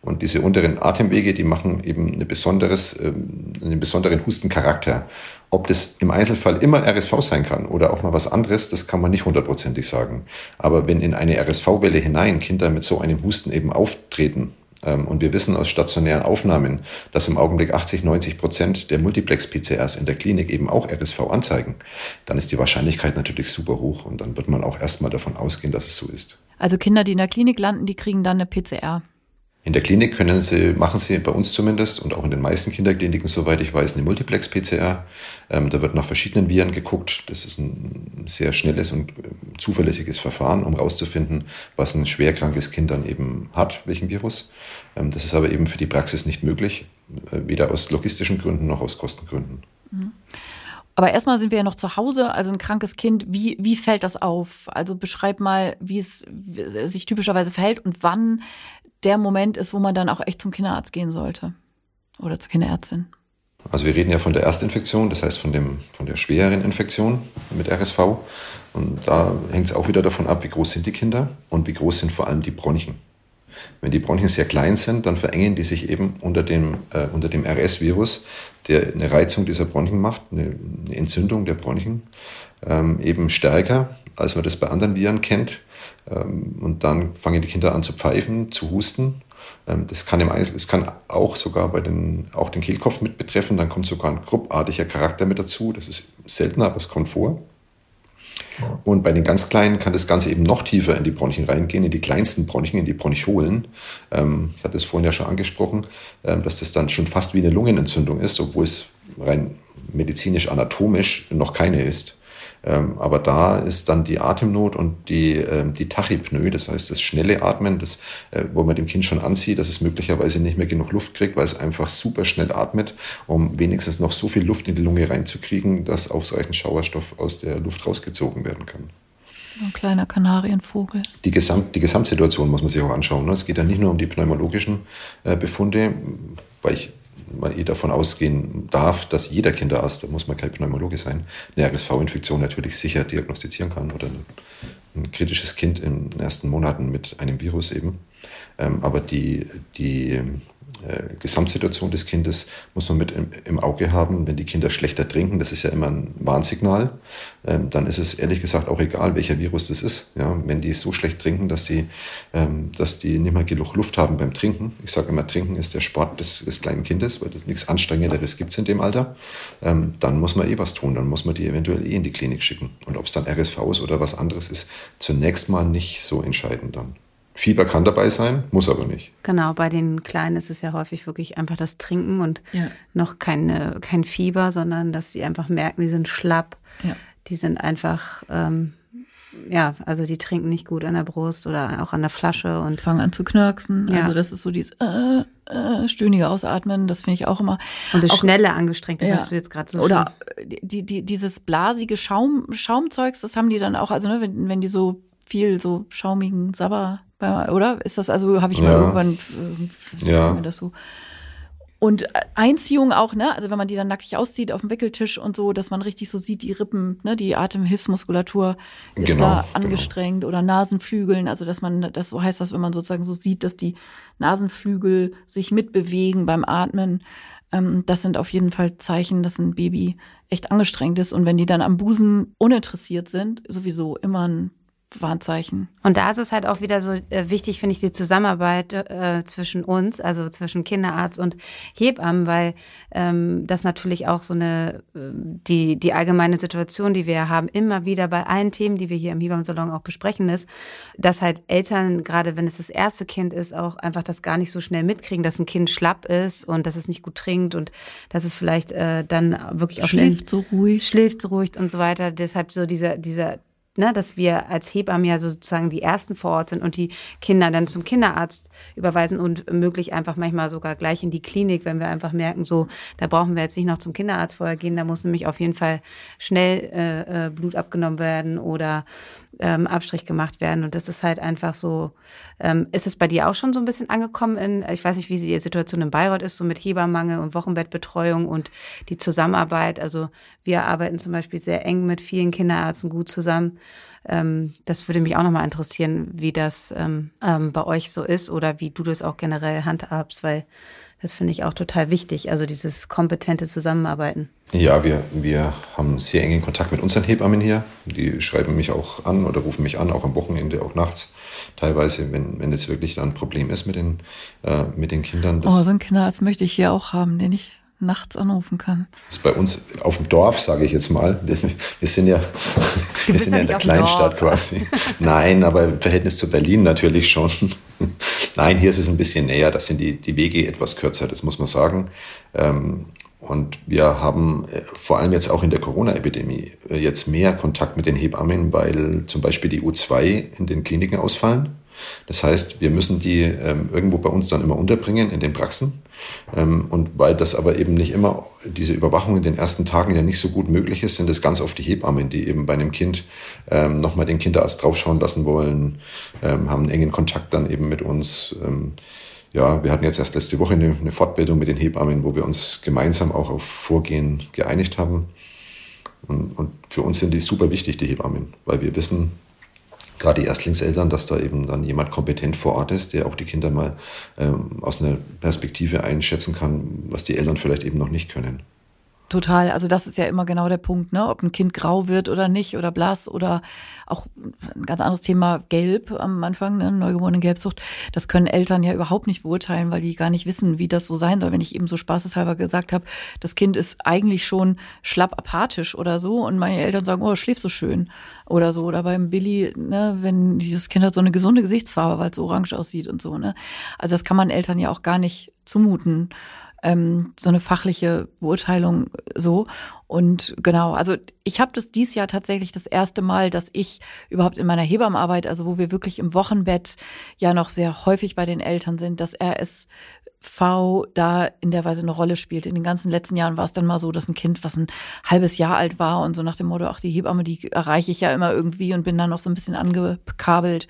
Und diese unteren Atemwege, die machen eben eine besonderes, ähm, einen besonderen Hustencharakter. Ob das im Einzelfall immer RSV sein kann oder auch mal was anderes, das kann man nicht hundertprozentig sagen. Aber wenn in eine RSV-Welle hinein Kinder mit so einem Husten eben auftreten, und wir wissen aus stationären Aufnahmen, dass im Augenblick 80, 90 Prozent der Multiplex-PCRs in der Klinik eben auch RSV anzeigen, dann ist die Wahrscheinlichkeit natürlich super hoch und dann wird man auch erstmal davon ausgehen, dass es so ist. Also Kinder, die in der Klinik landen, die kriegen dann eine PCR. In der Klinik können Sie, machen Sie bei uns zumindest und auch in den meisten Kinderkliniken, soweit ich weiß, eine Multiplex-PCR. Ähm, da wird nach verschiedenen Viren geguckt. Das ist ein sehr schnelles und zuverlässiges Verfahren, um herauszufinden, was ein schwerkrankes Kind dann eben hat, welchen Virus. Ähm, das ist aber eben für die Praxis nicht möglich, äh, weder aus logistischen Gründen noch aus Kostengründen. Mhm. Aber erstmal sind wir ja noch zu Hause, also ein krankes Kind. Wie, wie fällt das auf? Also beschreib mal, wie es sich typischerweise verhält und wann der Moment ist, wo man dann auch echt zum Kinderarzt gehen sollte oder zur Kinderärztin. Also wir reden ja von der Erstinfektion, das heißt von, dem, von der schwereren Infektion mit RSV. Und da hängt es auch wieder davon ab, wie groß sind die Kinder und wie groß sind vor allem die Bronchien. Wenn die Bronchien sehr klein sind, dann verengen die sich eben unter dem, äh, unter dem RS-Virus, der eine Reizung dieser Bronchien macht, eine, eine Entzündung der Bronchien, ähm, eben stärker, als man das bei anderen Viren kennt. Ähm, und dann fangen die Kinder an zu pfeifen, zu husten. Ähm, das kann, im es kann auch sogar bei den, auch den Kehlkopf mit betreffen. Dann kommt sogar ein gruppartiger Charakter mit dazu. Das ist seltener, aber es kommt vor. Und bei den ganz Kleinen kann das Ganze eben noch tiefer in die Bronchien reingehen, in die kleinsten Bronchien, in die Bronchiolen. Ähm, ich hatte es vorhin ja schon angesprochen, dass das dann schon fast wie eine Lungenentzündung ist, obwohl es rein medizinisch anatomisch noch keine ist. Ähm, aber da ist dann die Atemnot und die, ähm, die Tachypnoe, das heißt das schnelle Atmen, das, äh, wo man dem Kind schon ansieht, dass es möglicherweise nicht mehr genug Luft kriegt, weil es einfach super schnell atmet, um wenigstens noch so viel Luft in die Lunge reinzukriegen, dass ausreichend Sauerstoff aus der Luft rausgezogen werden kann. Ein kleiner Kanarienvogel. Die, Gesamt, die Gesamtsituation muss man sich auch anschauen. Ne? Es geht ja nicht nur um die pneumologischen äh, Befunde, weil ich man eh davon ausgehen darf, dass jeder Kinderarzt, da muss man kein Pneumologe sein, eine RSV-Infektion natürlich sicher diagnostizieren kann oder ein, kritisches Kind in den ersten Monaten mit einem Virus eben. Ähm, aber die, die äh, Gesamtsituation des Kindes muss man mit im, Auge haben. Wenn die Kinder schlechter trinken, das ist ja immer ein Warnsignal, ähm, dann ist es ehrlich gesagt auch egal, welcher Virus das ist. Ja, wenn die so schlecht trinken, dass sie, ähm, dass die nicht mehr genug Luft haben beim Trinken. Ich sage immer, Trinken ist der Sport des, des kleinen Kindes, weil es nichts Anstrengenderes gibt in dem Alter. Ähm, dann muss man eh was tun, dann muss man die eventuell eh in die Klinik schicken. Und ob es dann RSV ist oder was anderes ist, zunächst mal nicht so entscheidend dann. Fieber kann dabei sein, muss aber nicht. Genau, bei den Kleinen ist es ja häufig wirklich einfach das Trinken und ja. noch keine, kein Fieber, sondern dass sie einfach merken, die sind schlapp. Ja. Die sind einfach, ähm, ja, also die trinken nicht gut an der Brust oder auch an der Flasche und fangen an zu knirksen. Ja. Also das ist so dieses äh, äh, stöhnige Ausatmen, das finde ich auch immer. Und das auch, schnelle Angestrengte, ja. was du jetzt gerade so Oder die, die, dieses blasige Schaum, Schaumzeugs, das haben die dann auch, also ne, wenn, wenn die so viel so schaumigen Sabber oder? Ist das also, habe ich mal irgendwann äh, ja. das so. Und Einziehung auch, ne? Also wenn man die dann nackig auszieht auf dem Wickeltisch und so, dass man richtig so sieht, die Rippen, ne, die Atemhilfsmuskulatur ist genau, da genau. angestrengt genau. oder Nasenflügeln, also dass man, das so heißt das, wenn man sozusagen so sieht, dass die Nasenflügel sich mitbewegen beim Atmen. Ähm, das sind auf jeden Fall Zeichen, dass ein Baby echt angestrengt ist. Und wenn die dann am Busen uninteressiert sind, sowieso immer ein Warnzeichen. Und da ist es halt auch wieder so äh, wichtig, finde ich, die Zusammenarbeit äh, zwischen uns, also zwischen Kinderarzt und Hebammen, weil ähm, das natürlich auch so eine, äh, die, die allgemeine Situation, die wir haben, immer wieder bei allen Themen, die wir hier im Hebammensalon auch besprechen, ist, dass halt Eltern, gerade wenn es das erste Kind ist, auch einfach das gar nicht so schnell mitkriegen, dass ein Kind schlapp ist und dass es nicht gut trinkt und dass es vielleicht äh, dann wirklich auch schläft so ruhig, schläft so ruhig und so weiter. Deshalb so dieser, dieser ne, dass wir als Hebammen ja sozusagen die ersten vor Ort sind und die Kinder dann zum Kinderarzt überweisen und möglich einfach manchmal sogar gleich in die Klinik, wenn wir einfach merken, so, da brauchen wir jetzt nicht noch zum Kinderarzt vorher gehen, da muss nämlich auf jeden Fall schnell äh, äh Blut abgenommen werden oder ähm, Abstrich gemacht werden. Und das ist halt einfach so, ähm, ist es bei dir auch schon so ein bisschen angekommen in, ich weiß nicht, wie die Situation in Bayreuth ist, so mit Hebammenmangel und Wochenbettbetreuung und die Zusammenarbeit. Also wir arbeiten zum Beispiel sehr eng mit vielen Kinderärzten gut zusammen. Ähm, das würde mich auch nochmal interessieren, wie das ähm, ähm, bei euch so ist oder wie du das auch generell handhabst, weil das finde ich auch total wichtig, also dieses kompetente Zusammenarbeiten. Ja, wir, wir haben sehr engen Kontakt mit unseren Hebammen hier. Die schreiben mich auch an oder rufen mich an, auch am Wochenende, auch nachts. Teilweise, wenn, wenn wirklich da ein Problem ist mit den, äh, mit den Kindern. oh, so einen Kinderarzt möchte ich hier auch haben, den ich nachts anrufen kann. Das ist bei uns auf dem Dorf, sage ich jetzt mal. Wir, sind ja, wir sind ja in der Kleinstadt quasi. Nein, aber im Verhältnis zu Berlin natürlich schon. Nein, hier ist es ein bisschen näher. Da sind die, die Wege etwas kürzer, das muss man sagen. Ähm, und wir haben äh, vor allem jetzt auch in der Corona-Epidemie äh, jetzt mehr Kontakt mit den Hebammen, weil zum Beispiel die U2 in den Kliniken ausfallen. Das heißt, wir müssen die ähm, irgendwo bei uns dann immer unterbringen in den Praxen. Ähm, und weil das aber eben nicht immer, diese Überwachung in den ersten Tagen ja nicht so gut möglich ist, sind es ganz oft die Hebammen, die eben bei einem Kind ähm, nochmal den Kinderarzt draufschauen lassen wollen, ähm, haben einen engen Kontakt dann eben mit uns. Ähm, ja, wir hatten jetzt erst letzte Woche eine, eine Fortbildung mit den Hebammen, wo wir uns gemeinsam auch auf Vorgehen geeinigt haben. Und, und für uns sind die super wichtig, die Hebammen, weil wir wissen, gerade die Erstlingseltern, dass da eben dann jemand kompetent vor Ort ist, der auch die Kinder mal ähm, aus einer Perspektive einschätzen kann, was die Eltern vielleicht eben noch nicht können. Total. Also das ist ja immer genau der Punkt, ne? Ob ein Kind grau wird oder nicht oder blass oder auch ein ganz anderes Thema gelb am Anfang, ne? neugeborene Gelbsucht. Das können Eltern ja überhaupt nicht beurteilen, weil die gar nicht wissen, wie das so sein soll. Wenn ich eben so spaßeshalber gesagt habe, das Kind ist eigentlich schon schlapp apathisch oder so und meine Eltern sagen, oh, schläft so schön oder so. Oder beim Billy, ne, wenn dieses Kind hat so eine gesunde Gesichtsfarbe, weil es orange aussieht und so, ne? Also das kann man Eltern ja auch gar nicht zumuten ähm, so eine fachliche Beurteilung so. Und genau, also ich habe das dies Jahr tatsächlich das erste Mal, dass ich überhaupt in meiner Hebammenarbeit, also wo wir wirklich im Wochenbett ja noch sehr häufig bei den Eltern sind, dass RS V da in der Weise eine Rolle spielt. In den ganzen letzten Jahren war es dann mal so, dass ein Kind, was ein halbes Jahr alt war und so nach dem Motto, ach, die Hebamme, die erreiche ich ja immer irgendwie und bin dann noch so ein bisschen angekabelt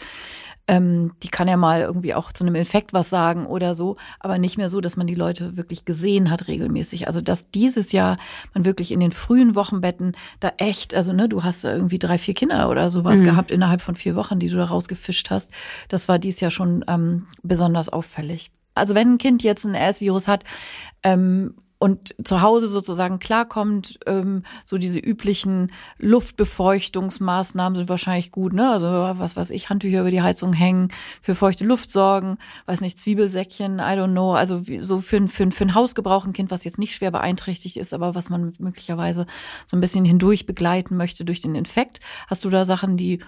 ähm, die kann ja mal irgendwie auch zu einem Infekt was sagen oder so, aber nicht mehr so, dass man die Leute wirklich gesehen hat regelmäßig. Also dass dieses Jahr man wirklich in den frühen Wochenbetten da echt, also ne, du hast irgendwie drei, vier Kinder oder sowas mhm. gehabt innerhalb von vier Wochen, die du da rausgefischt hast. Das war dies Jahr schon ähm, besonders auffällig. Also wenn ein Kind jetzt ein RS-Virus hat, ähm, und zu Hause sozusagen klarkommt, ähm, so diese üblichen Luftbefeuchtungsmaßnahmen sind wahrscheinlich gut, ne? Also was weiß ich, Handtücher über die Heizung hängen, für feuchte Luft sorgen, weiß nicht, Zwiebelsäckchen, I don't know. Also so für, für, für ein Hausgebrauch ein Kind, was jetzt nicht schwer beeinträchtigt ist, aber was man möglicherweise so ein bisschen hindurch begleiten möchte durch den Infekt. Hast du da Sachen, die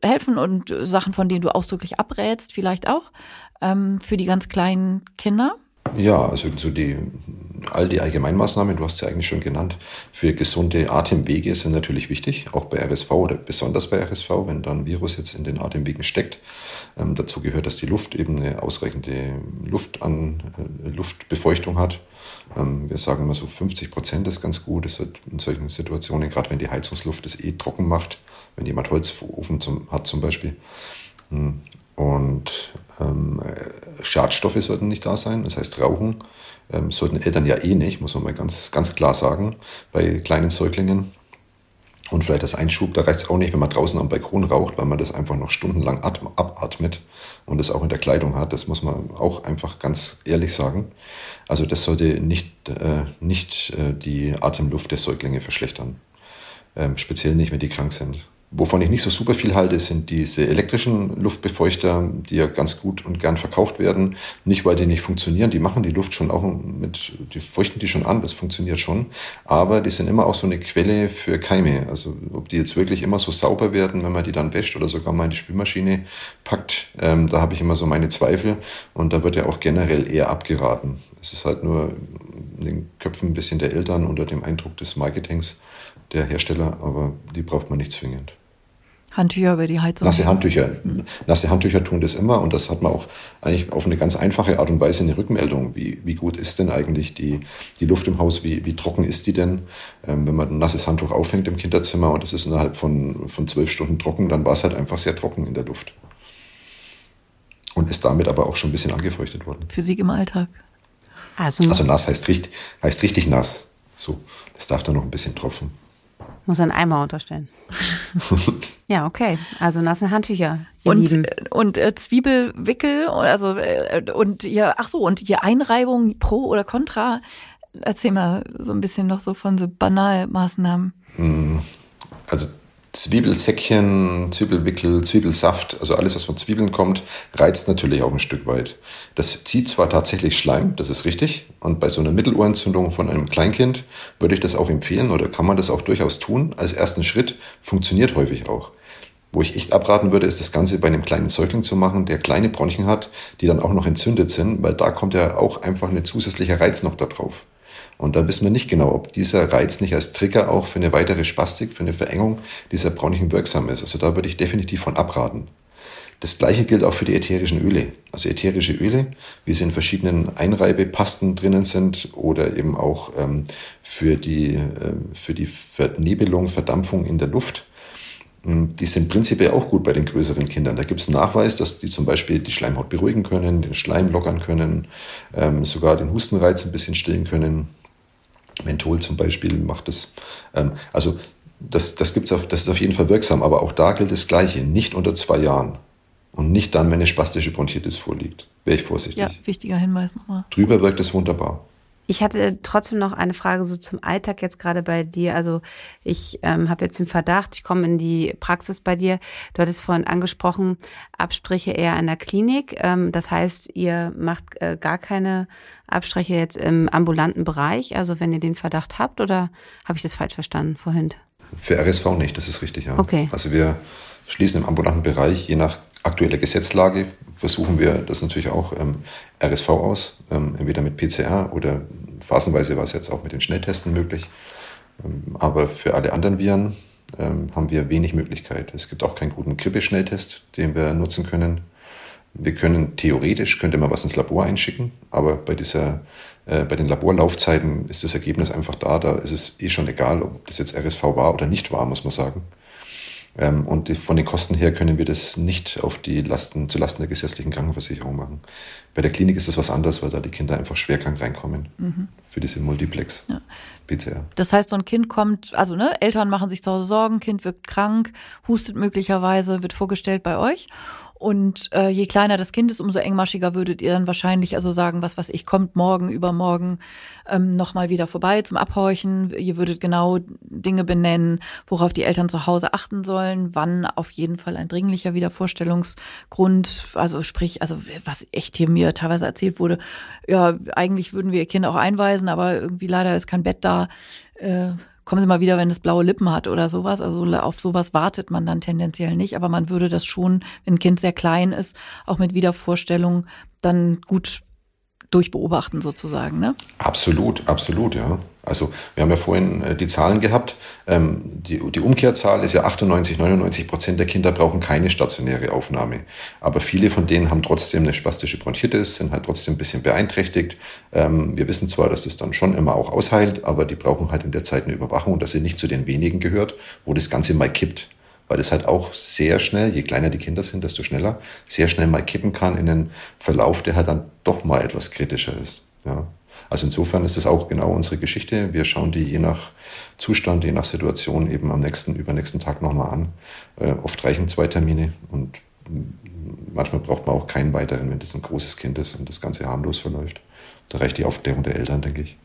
helfen und Sachen, von denen du ausdrücklich abrätst, vielleicht auch ähm, für die ganz kleinen Kinder? Ja, also so die, all die Allgemeinmaßnahmen, du hast sie eigentlich schon genannt, für gesunde Atemwege sind natürlich wichtig, auch bei RSV oder besonders bei RSV, wenn da ein Virus jetzt in den Atemwegen steckt. Ähm, dazu gehört, dass die Luft eben eine ausreichende Luft an, äh, Luftbefeuchtung hat. Ähm, wir sagen immer so 50 Prozent ist ganz gut. Das wird in solchen Situationen, gerade wenn die Heizungsluft es eh trocken macht, wenn jemand Holzofen zum, hat zum Beispiel. Und ähm, Schadstoffe sollten nicht da sein, das heißt Rauchen ähm, sollten Eltern ja eh nicht, muss man mal ganz, ganz klar sagen, bei kleinen Säuglingen. Und vielleicht das Einschub, da reicht es auch nicht, wenn man draußen am Balkon raucht, weil man das einfach noch stundenlang abatmet und das auch in der Kleidung hat. Das muss man auch einfach ganz ehrlich sagen. Also das sollte nicht, äh, nicht äh, die Atemluft der Säuglinge verschlechtern. Ähm, speziell nicht, wenn die krank sind. Wovon ich nicht so super viel halte, sind diese elektrischen Luftbefeuchter, die ja ganz gut und gern verkauft werden. Nicht, weil die nicht funktionieren, die machen die Luft schon auch mit, die feuchten die schon an, das funktioniert schon. Aber die sind immer auch so eine Quelle für Keime. Also ob die jetzt wirklich immer so sauber werden, wenn man die dann wäscht oder sogar mal in die Spülmaschine packt, ähm, da habe ich immer so meine Zweifel. Und da wird ja auch generell eher abgeraten. Es ist halt nur in den Köpfen ein bisschen der Eltern unter dem Eindruck des Marketings der Hersteller, aber die braucht man nicht zwingend. Handtücher über die Heizung. Nasse Handtücher. Mhm. Nasse Handtücher tun das immer und das hat man auch eigentlich auf eine ganz einfache Art und Weise eine Rückmeldung. Wie, wie gut ist denn eigentlich die, die Luft im Haus? Wie, wie trocken ist die denn? Ähm, wenn man ein nasses Handtuch aufhängt im Kinderzimmer und es ist innerhalb von, von zwölf Stunden trocken, dann war es halt einfach sehr trocken in der Luft. Und ist damit aber auch schon ein bisschen angefeuchtet worden. Physik im Alltag. Also, also nass heißt, richtig, heißt richtig nass. So, das darf dann noch ein bisschen tropfen. Muss ein Eimer unterstellen. ja, okay. Also nasse Handtücher. und Lieben. und äh, Zwiebelwickel, also äh, und ihr, ach so, und ihr Einreibung pro oder contra. Erzähl mal so ein bisschen noch so von so Banalmaßnahmen. Hm, also Zwiebelsäckchen, Zwiebelwickel, Zwiebelsaft, also alles, was von Zwiebeln kommt, reizt natürlich auch ein Stück weit. Das zieht zwar tatsächlich Schleim, das ist richtig, und bei so einer Mittelohrentzündung von einem Kleinkind würde ich das auch empfehlen oder kann man das auch durchaus tun. Als ersten Schritt funktioniert häufig auch. Wo ich echt abraten würde, ist das Ganze bei einem kleinen Säugling zu machen, der kleine Bronchien hat, die dann auch noch entzündet sind, weil da kommt ja auch einfach ein zusätzlicher Reiz noch da drauf. Und da wissen wir nicht genau, ob dieser Reiz nicht als Trigger auch für eine weitere Spastik, für eine Verengung dieser Bronchien wirksam ist. Also da würde ich definitiv von abraten. Das gleiche gilt auch für die ätherischen Öle. Also ätherische Öle, wie sie in verschiedenen Einreibepasten drinnen sind oder eben auch ähm, für, die, äh, für die Vernebelung, Verdampfung in der Luft. Ähm, die sind prinzipiell auch gut bei den größeren Kindern. Da gibt es Nachweis, dass die zum Beispiel die Schleimhaut beruhigen können, den Schleim lockern können, ähm, sogar den Hustenreiz ein bisschen stillen können. Menthol zum Beispiel macht es. Ähm, also das, das, gibt's auf, das ist auf jeden Fall wirksam, aber auch da gilt das Gleiche. Nicht unter zwei Jahren. Und nicht dann, wenn eine spastische Bronchitis vorliegt. Wäre ich vorsichtig. Ja, wichtiger Hinweis nochmal. Drüber wirkt es wunderbar. Ich hatte trotzdem noch eine Frage so zum Alltag jetzt gerade bei dir. Also ich ähm, habe jetzt den Verdacht, ich komme in die Praxis bei dir. Du hattest vorhin angesprochen, Abstriche eher in der Klinik. Ähm, das heißt, ihr macht äh, gar keine Abstriche jetzt im ambulanten Bereich, also wenn ihr den Verdacht habt, oder habe ich das falsch verstanden vorhin? Für RSV nicht, das ist richtig, ja. Okay. Also wir schließen im ambulanten Bereich je nach aktueller Gesetzlage versuchen wir das natürlich auch ähm, RSV aus, ähm, entweder mit PCR oder phasenweise war es jetzt auch mit den Schnelltesten möglich. Ähm, aber für alle anderen Viren ähm, haben wir wenig Möglichkeit. Es gibt auch keinen guten Grippeschnelltest, den wir nutzen können. Wir können theoretisch, könnte man was ins Labor einschicken, aber bei, dieser, äh, bei den Laborlaufzeiten ist das Ergebnis einfach da. Da ist es eh schon egal, ob das jetzt RSV war oder nicht war, muss man sagen. Ähm, und von den Kosten her können wir das nicht auf die Lasten, zu Lasten der gesetzlichen Krankenversicherung machen. Bei der Klinik ist das was anderes, weil da die Kinder einfach schwerkrank reinkommen mhm. für diese Multiplex. Ja. PCR. Das heißt, so ein Kind kommt, also ne, Eltern machen sich zu Hause Sorgen, Kind wird krank, hustet möglicherweise, wird vorgestellt bei euch und äh, je kleiner das Kind ist, umso engmaschiger würdet ihr dann wahrscheinlich also sagen, was was ich kommt morgen, übermorgen ähm, nochmal wieder vorbei zum Abhorchen. Ihr würdet genau Dinge benennen, worauf die Eltern zu Hause achten sollen, wann auf jeden Fall ein dringlicher Wiedervorstellungsgrund, also sprich, also was echt hier mir teilweise erzählt wurde, ja, eigentlich würden wir ihr Kind auch einweisen, aber irgendwie leider ist kein Bett da. Äh, kommen Sie mal wieder, wenn es blaue Lippen hat oder sowas. Also auf sowas wartet man dann tendenziell nicht, aber man würde das schon, wenn ein Kind sehr klein ist, auch mit Wiedervorstellung dann gut durchbeobachten sozusagen, ne? Absolut, absolut, ja. Also wir haben ja vorhin äh, die Zahlen gehabt. Ähm, die, Umkehrzahl ist ja 98, 99 Prozent der Kinder brauchen keine stationäre Aufnahme. Aber viele von denen haben trotzdem eine spastische Bronchitis, sind halt trotzdem ein bisschen beeinträchtigt. Ähm, wir wissen zwar, dass das dann schon immer auch ausheilt, aber die brauchen halt in der Zeit eine Überwachung, dass sie nicht zu den wenigen gehört, wo das Ganze mal kippt weil das halt auch sehr schnell, je kleiner die Kinder sind, desto schneller, sehr schnell mal kippen kann in einen Verlauf, der halt dann doch mal etwas kritischer ist. Ja. Also insofern ist es auch genau unsere Geschichte. Wir schauen die je nach Zustand, je nach Situation eben am nächsten, übernächsten Tag nochmal an. Äh, oft reichen zwei Termine und manchmal braucht man auch keinen weiteren, wenn das ein großes Kind ist und das Ganze harmlos verläuft. Da reicht die Aufklärung der Eltern, denke ich.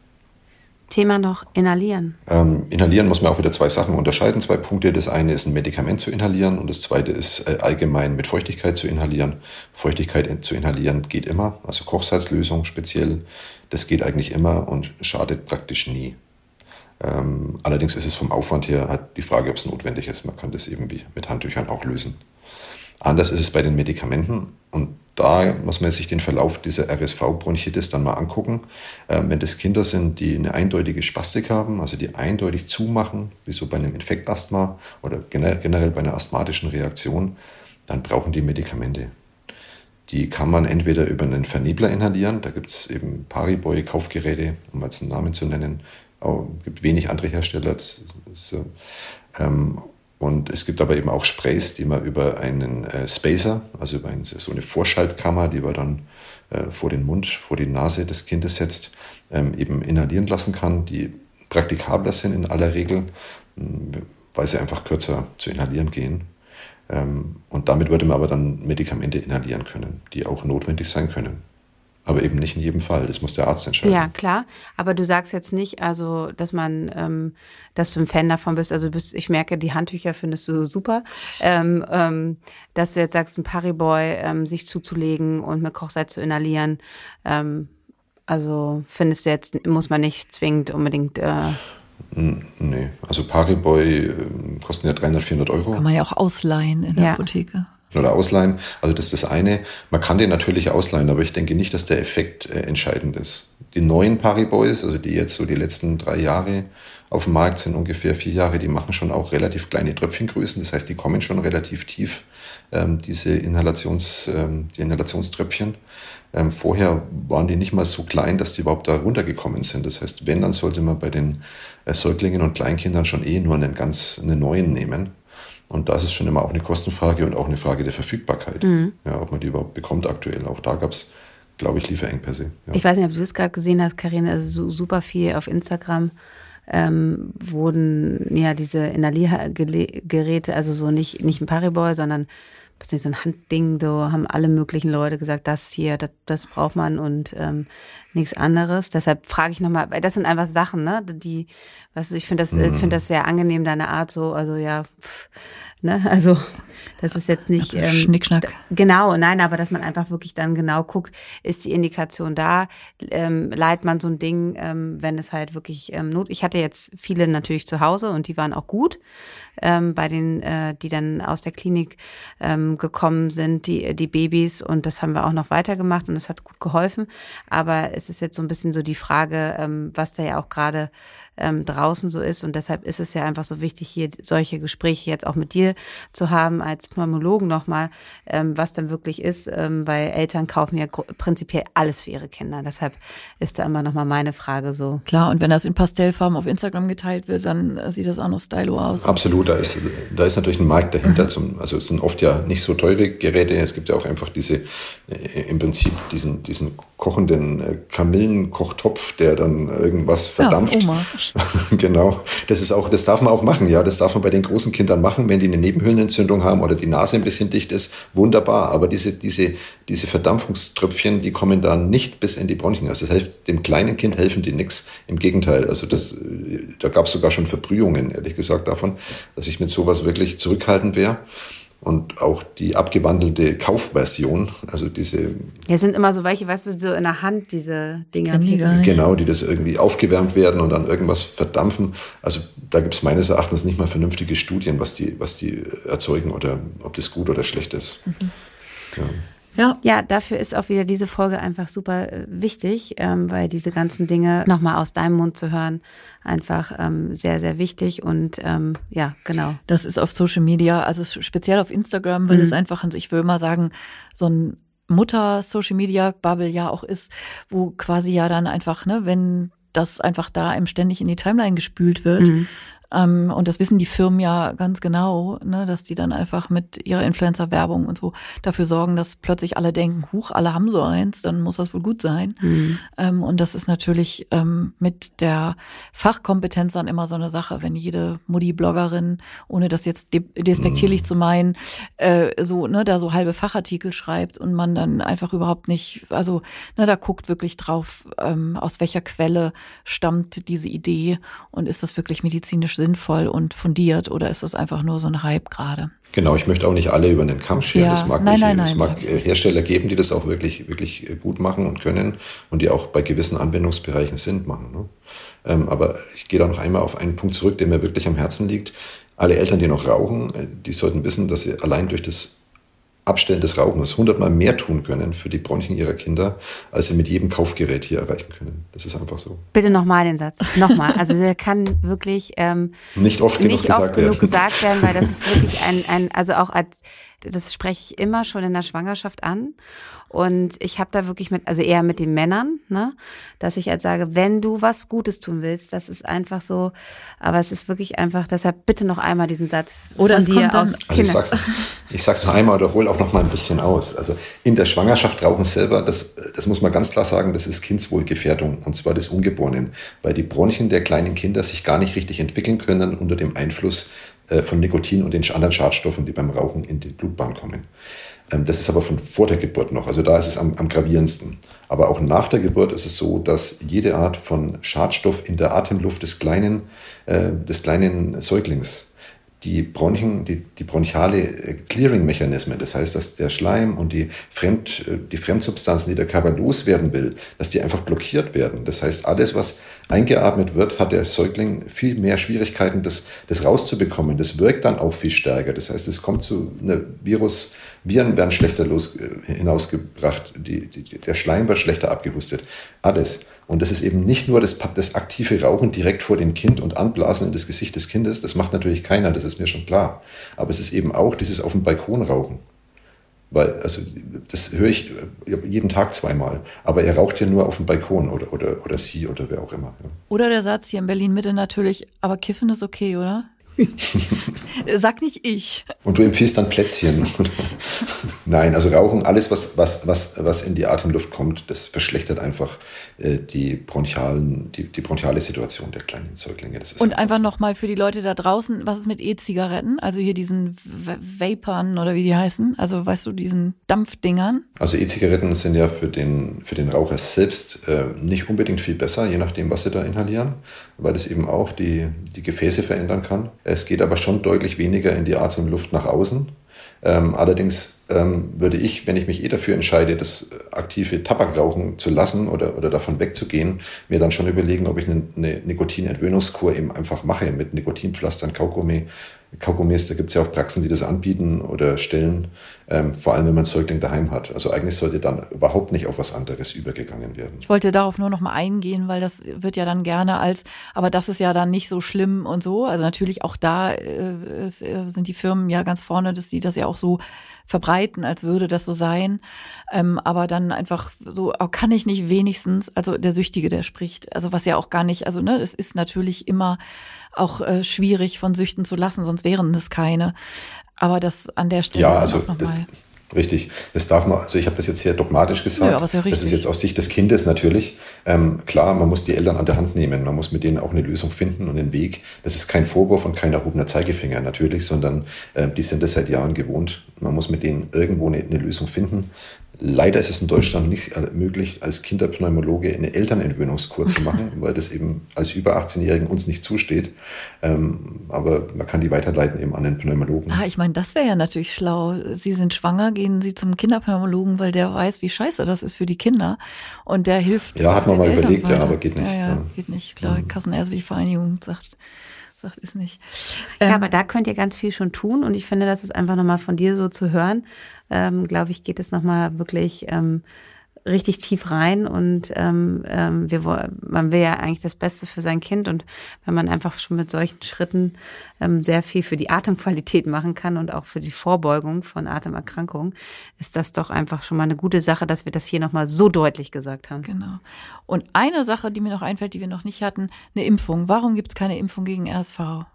Thema noch inhalieren. Ähm, inhalieren muss man auch wieder zwei Sachen unterscheiden, zwei Punkte. Das eine ist ein Medikament zu inhalieren und das zweite ist äh, allgemein mit Feuchtigkeit zu inhalieren. Feuchtigkeit zu inhalieren geht immer, also Kochsalzlösung speziell, das geht eigentlich immer und schadet praktisch nie. Ähm, allerdings ist es vom Aufwand her halt die Frage, ob es notwendig ist. Man kann das eben wie mit Handtüchern auch lösen. Anders ist es bei den Medikamenten und da muss man sich den Verlauf dieser RSV-Bronchitis dann mal angucken. Ähm, wenn das Kinder sind, die eine eindeutige Spastik haben, also die eindeutig zumachen, wie so bei einem Infektasthma oder generell bei einer asthmatischen Reaktion, dann brauchen die Medikamente. Die kann man entweder über einen Vernebler inhalieren, da gibt es eben Pariboy, Kaufgeräte, um jetzt einen Namen zu nennen. Es gibt wenig andere Hersteller. Das ist, ähm, und es gibt aber eben auch Sprays, die man über einen äh, Spacer, also über eine, so eine Vorschaltkammer, die man dann äh, vor den Mund, vor die Nase des Kindes setzt, ähm, eben inhalieren lassen kann, die praktikabler sind in aller Regel, weil sie einfach kürzer zu inhalieren gehen. Ähm, und damit würde man aber dann Medikamente inhalieren können, die auch notwendig sein können. Aber eben nicht in jedem Fall. Das muss der Arzt entscheiden. Ja, klar. Aber du sagst jetzt nicht, also, dass man, ähm, dass du ein Fan davon bist. Also, bist, ich merke, die Handtücher findest du super. Ähm, ähm, dass du jetzt sagst, ein Pariboy ähm, sich zuzulegen und mit Kochsalz zu inhalieren. Ähm, also, findest du jetzt, muss man nicht zwingend unbedingt. Äh, Nee, also Pariboy äh, kosten ja 300, 400 Euro. Kann man ja auch ausleihen in der ja. Apotheke oder ausleihen. Also das ist das eine. Man kann den natürlich ausleihen, aber ich denke nicht, dass der Effekt äh, entscheidend ist. Die neuen Pariboys, also die jetzt so die letzten drei Jahre auf dem Markt sind, ungefähr vier Jahre, die machen schon auch relativ kleine Tröpfchengrößen. Das heißt, die kommen schon relativ tief, ähm, diese Inhalations, ähm, die Inhalationströpfchen. Ähm, vorher waren die nicht mal so klein, dass die überhaupt da runtergekommen sind. Das heißt, wenn, dann sollte man bei den äh, Säuglingen und Kleinkindern schon eh nur einen ganz einen neuen nehmen. Und das ist schon immer auch eine Kostenfrage und auch eine Frage der Verfügbarkeit. Mhm. Ja, ob man die überhaupt bekommt aktuell. Auch da gab es, glaube ich, Lieferengpässe. Ja. Ich weiß nicht, ob du es gerade gesehen hast, Karine, also super viel auf Instagram ähm, wurden ja diese Inhaliergeräte, also so nicht, nicht ein Pariboy, sondern das ist nicht so ein Handding, so haben alle möglichen Leute gesagt, das hier, das, das braucht man und ähm, nichts anderes. Deshalb frage ich nochmal, weil das sind einfach Sachen, ne, die, was ich finde das, mhm. finde das sehr angenehm, deine Art so, also ja, pff, ne, also das ist jetzt nicht also ähm, Schnickschnack. Genau, nein, aber dass man einfach wirklich dann genau guckt, ist die Indikation da, ähm, leiht man so ein Ding, ähm, wenn es halt wirklich ähm, not. Ich hatte jetzt viele natürlich zu Hause und die waren auch gut ähm, bei den, äh, die dann aus der Klinik ähm, gekommen sind, die die Babys und das haben wir auch noch weitergemacht und es hat gut geholfen. Aber es ist jetzt so ein bisschen so die Frage, ähm, was da ja auch gerade ähm, draußen so ist. Und deshalb ist es ja einfach so wichtig, hier solche Gespräche jetzt auch mit dir zu haben als Pneumologen nochmal, ähm, was dann wirklich ist, ähm, weil Eltern kaufen ja prinzipiell alles für ihre Kinder. Deshalb ist da immer nochmal meine Frage so. Klar, und wenn das in Pastellfarben auf Instagram geteilt wird, dann äh, sieht das auch noch stylo aus. Absolut, da ist, da ist natürlich ein Markt dahinter. Mhm. Zum, also es sind oft ja nicht so teure Geräte. Es gibt ja auch einfach diese, äh, im Prinzip diesen, diesen kochenden äh, Kamillenkochtopf, der dann irgendwas verdampft. Ja, Oma. genau. Das ist auch, das darf man auch machen, ja. Das darf man bei den großen Kindern machen, wenn die eine Nebenhöhlenentzündung haben oder die Nase ein bisschen dicht ist. Wunderbar. Aber diese, diese, diese Verdampfungströpfchen, die kommen dann nicht bis in die Bronchien. Also das hilft, dem kleinen Kind helfen die nichts. Im Gegenteil. Also das, da gab es sogar schon Verbrühungen, ehrlich gesagt, davon, dass ich mit sowas wirklich zurückhaltend wäre und auch die abgewandelte Kaufversion, also diese. Ja, sind immer so welche, weißt du, so in der Hand, diese Dinger. Die genau, die das irgendwie aufgewärmt werden und dann irgendwas verdampfen. Also da gibt es meines Erachtens nicht mal vernünftige Studien, was die, was die erzeugen oder ob das gut oder schlecht ist. Mhm. Ja. Ja. ja, dafür ist auch wieder diese Folge einfach super äh, wichtig, ähm, weil diese ganzen Dinge nochmal aus deinem Mund zu hören, einfach ähm, sehr, sehr wichtig und ähm, ja, genau. Das ist auf Social Media, also speziell auf Instagram, weil mhm. es einfach, ich will mal sagen, so ein Mutter-Social-Media-Bubble ja auch ist, wo quasi ja dann einfach, ne, wenn das einfach da einem ständig in die Timeline gespült wird, mhm. Ähm, und das wissen die Firmen ja ganz genau, ne, dass die dann einfach mit ihrer Influencer-Werbung und so dafür sorgen, dass plötzlich alle denken, huch, alle haben so eins, dann muss das wohl gut sein. Mhm. Ähm, und das ist natürlich ähm, mit der Fachkompetenz dann immer so eine Sache, wenn jede Mutti-Bloggerin, ohne das jetzt de despektierlich mhm. zu meinen, äh, so, ne, da so halbe Fachartikel schreibt und man dann einfach überhaupt nicht, also, ne, da guckt wirklich drauf, ähm, aus welcher Quelle stammt diese Idee und ist das wirklich medizinisch sinnvoll und fundiert oder ist das einfach nur so ein Hype gerade? Genau, ich möchte auch nicht alle über den Kamm scheren. Ja, es mag, nein, nein, nein, es mag Hersteller geben, die das auch wirklich, wirklich gut machen und können und die auch bei gewissen Anwendungsbereichen Sinn machen. Ne? Ähm, aber ich gehe da noch einmal auf einen Punkt zurück, der mir wirklich am Herzen liegt. Alle Eltern, die noch rauchen, äh, die sollten wissen, dass sie allein durch das Abstellen des Rauchens hundertmal mehr tun können für die Bronchien ihrer Kinder, als sie mit jedem Kaufgerät hier erreichen können. Das ist einfach so. Bitte nochmal den Satz. Nochmal. Also der kann wirklich ähm, nicht oft genug, nicht gesagt, oft genug gesagt werden, weil das ist wirklich ein, ein also auch als das spreche ich immer schon in der Schwangerschaft an. Und ich habe da wirklich mit, also eher mit den Männern, ne, dass ich halt sage, wenn du was Gutes tun willst, das ist einfach so, aber es ist wirklich einfach, deshalb bitte noch einmal diesen Satz Oder von dir aus also ich sag's, ich sag's noch einmal oder hol auch noch mal ein bisschen aus. Also in der Schwangerschaft rauchen selber, das, das muss man ganz klar sagen, das ist Kindswohlgefährdung und zwar des Ungeborenen, weil die Bronchien der kleinen Kinder sich gar nicht richtig entwickeln können unter dem Einfluss von Nikotin und den anderen Schadstoffen, die beim Rauchen in die Blutbahn kommen. Ähm, das ist aber von vor der Geburt noch. Also da ist es am, am gravierendsten. Aber auch nach der Geburt ist es so, dass jede Art von Schadstoff in der Atemluft des kleinen, äh, des kleinen Säuglings die Bronchien, die, die bronchiale äh, Clearing-Mechanismen, das heißt, dass der Schleim und die, Fremd, äh, die Fremdsubstanzen, die der Körper loswerden will, dass die einfach blockiert werden. Das heißt, alles, was eingeatmet wird, hat der Säugling viel mehr Schwierigkeiten, das, das rauszubekommen. Das wirkt dann auch viel stärker. Das heißt, es kommt zu einer Virus, Viren werden schlechter los, äh, hinausgebracht, die, die, der Schleim wird schlechter abgehustet. Alles. Und das ist eben nicht nur das, das aktive Rauchen direkt vor dem Kind und Anblasen in das Gesicht des Kindes. Das macht natürlich keiner, das ist mir schon klar. Aber es ist eben auch dieses auf dem Balkon rauchen. Weil, also, das höre ich äh, jeden Tag zweimal. Aber er raucht ja nur auf dem Balkon oder, oder, oder sie oder wer auch immer. Ja. Oder der Satz hier in Berlin Mitte natürlich, aber Kiffen ist okay, oder? Sag nicht ich. Und du empfiehlst dann Plätzchen. Nein, also Rauchen, alles, was, was, was, was in die Atemluft kommt, das verschlechtert einfach äh, die, bronchialen, die, die bronchiale Situation der kleinen Säuglinge. Und einfach nochmal für die Leute da draußen, was ist mit E-Zigaretten? Also hier diesen Vapern oder wie die heißen? Also weißt du, diesen Dampfdingern? Also E-Zigaretten sind ja für den, für den Raucher selbst äh, nicht unbedingt viel besser, je nachdem, was sie da inhalieren, weil das eben auch die, die Gefäße verändern kann. Es geht aber schon deutlich weniger in die Atemluft nach außen. Ähm, allerdings ähm, würde ich, wenn ich mich eh dafür entscheide, das aktive Tabakrauchen zu lassen oder, oder davon wegzugehen, mir dann schon überlegen, ob ich eine, eine Nikotinentwöhnungskur eben einfach mache mit Nikotinpflastern, Kaugummi, Kaugummis, da gibt es ja auch Praxen, die das anbieten oder stellen, ähm, vor allem wenn man Säugling daheim hat. Also eigentlich sollte dann überhaupt nicht auf was anderes übergegangen werden. Ich wollte darauf nur noch mal eingehen, weil das wird ja dann gerne als, aber das ist ja dann nicht so schlimm und so. Also natürlich auch da äh, ist, äh, sind die Firmen ja ganz vorne, dass die das ja auch so verbreiten, als würde das so sein. Ähm, aber dann einfach so, kann ich nicht wenigstens, also der Süchtige, der spricht, also was ja auch gar nicht, also ne, es ist natürlich immer auch äh, schwierig von Süchten zu lassen, sonst wären es keine. Aber das an der Stelle. Ja, also das, Richtig. Das darf man, also ich habe das jetzt sehr dogmatisch gesagt. Ja, aber ist ja das ist jetzt aus Sicht des Kindes natürlich. Ähm, klar, man muss die Eltern an der Hand nehmen. Man muss mit denen auch eine Lösung finden und einen Weg. Das ist kein Vorwurf und kein erhobener Zeigefinger natürlich, sondern äh, die sind das seit Jahren gewohnt. Man muss mit denen irgendwo eine, eine Lösung finden. Leider ist es in Deutschland nicht möglich, als Kinderpneumologe eine Elternentwöhnungskur zu machen, weil das eben als über 18-Jährigen uns nicht zusteht. Ähm, aber man kann die weiterleiten eben an den Pneumologen. Ah, ich meine, das wäre ja natürlich schlau. Sie sind schwanger, gehen Sie zum Kinderpneumologen, weil der weiß, wie scheiße das ist für die Kinder. Und der hilft. Ja, hat man mal Eltern überlegt, weiter. ja, aber geht nicht. Ja, ja, ja. geht nicht. Klar, mhm. Kassenärztliche Vereinigung sagt, sagt ist nicht. Ähm, ja, aber da könnt ihr ganz viel schon tun und ich finde, das ist einfach nochmal von dir so zu hören ähm, glaube ich, geht es nochmal wirklich ähm, richtig tief rein und ähm, ähm, wir, man will ja eigentlich das Beste für sein Kind und wenn man einfach schon mit solchen Schritten ähm, sehr viel für die Atemqualität machen kann und auch für die Vorbeugung von Atemerkrankungen, ist das doch einfach schon mal eine gute Sache, dass wir das hier nochmal so deutlich gesagt haben. Genau. Und eine Sache, die mir noch einfällt, die wir noch nicht hatten, eine Impfung. Warum gibt es keine Impfung gegen RSV?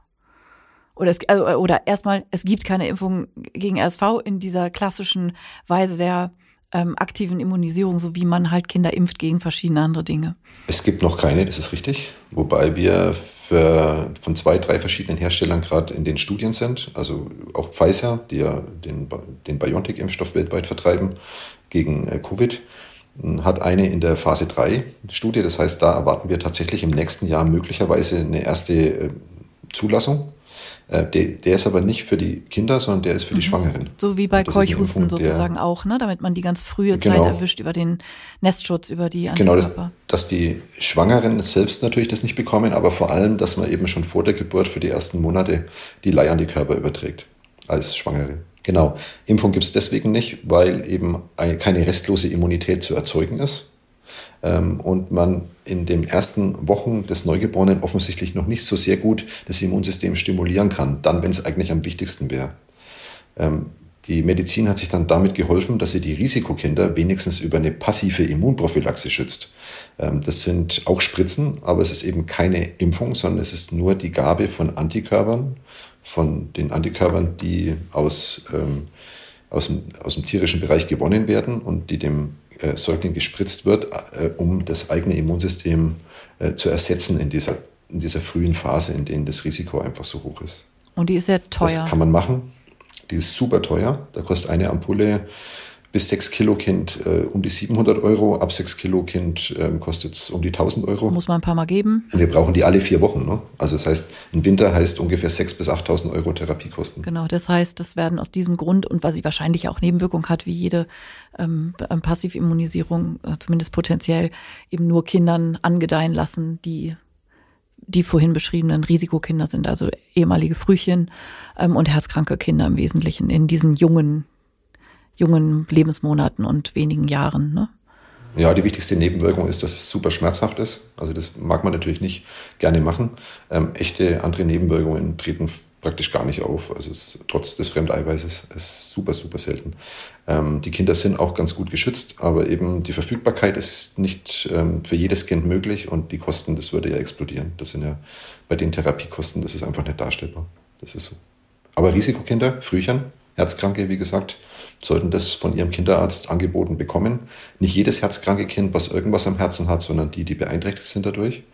oder, es, also, oder erstmal, es gibt keine Impfung gegen RSV in dieser klassischen Weise der ähm, aktiven Immunisierung, so wie man halt Kinder impft gegen verschiedene andere Dinge. Es gibt noch keine, das ist richtig. Wobei wir für, von zwei, drei verschiedenen Herstellern gerade in den Studien sind. Also auch Pfizer, die ja den, den BioNTech-Impfstoff weltweit vertreiben gegen äh, Covid hat eine in der Phase 3 Studie. Das heißt, da erwarten wir tatsächlich im nächsten Jahr möglicherweise eine erste äh, Zulassung. Äh, der, der, ist aber nicht für die Kinder, sondern der ist für die mhm. Schwangeren. So wie bei Keuchhusten sozusagen der, auch, ne? damit man die ganz frühe genau, Zeit erwischt über den Nestschutz, über die Antikörper. Genau, das, dass die Schwangeren selbst natürlich das nicht bekommen, aber vor allem, dass man eben schon vor der Geburt für die ersten Monate die Leihantikörper überträgt als Schwangere. Genau. Impfung gibt es deswegen nicht, weil eben eine, keine restlose Immunität zu erzeugen ist. Ähm, und man in den ersten Wochen des Neugeborenen offensichtlich noch nicht so sehr gut das Immunsystem stimulieren kann, dann, wenn es eigentlich am wichtigsten wäre. Ähm, die Medizin hat sich dann damit geholfen, dass sie die Risikokinder wenigstens über eine passive Immunprophylaxe schützt. Ähm, das sind auch Spritzen, aber es ist eben keine Impfung, sondern es ist nur die Gabe von Antikörpern, von den Antikörpern, die aus, ähm, aus, dem, aus dem tierischen Bereich gewonnen werden und die dem äh, Säugling gespritzt wird, äh, um das eigene Immunsystem äh, zu ersetzen in dieser, in dieser frühen Phase, in der das Risiko einfach so hoch ist. Und die ist sehr teuer. Das kann man machen. Die ist super teuer. Da kostet eine Ampulle bis 6 Kilo Kind äh, um die 700 Euro, ab 6 Kilo Kind ähm, kostet es um die 1000 Euro. Muss man ein paar Mal geben. Wir brauchen die alle vier Wochen. Ne? Also das heißt, ein Winter heißt ungefähr 6.000 bis 8.000 Euro Therapiekosten. Genau, das heißt, das werden aus diesem Grund und weil sie wahrscheinlich auch Nebenwirkung hat, wie jede ähm, Passivimmunisierung, äh, zumindest potenziell, eben nur Kindern angedeihen lassen, die die vorhin beschriebenen Risikokinder sind, also ehemalige Frühchen ähm, und herzkranke Kinder im Wesentlichen in diesen jungen jungen Lebensmonaten und wenigen Jahren. Ne? Ja, die wichtigste Nebenwirkung ist, dass es super schmerzhaft ist. Also das mag man natürlich nicht gerne machen. Ähm, echte andere Nebenwirkungen treten praktisch gar nicht auf. Also es, trotz des Fremdeiweißes ist super, super selten. Ähm, die Kinder sind auch ganz gut geschützt, aber eben die Verfügbarkeit ist nicht ähm, für jedes Kind möglich und die Kosten, das würde ja explodieren. Das sind ja bei den Therapiekosten, das ist einfach nicht darstellbar. Das ist so. Aber Risikokinder, Frühchen, Herzkranke, wie gesagt, sollten das von ihrem Kinderarzt angeboten bekommen. Nicht jedes herzkranke Kind, was irgendwas am Herzen hat, sondern die, die beeinträchtigt sind dadurch.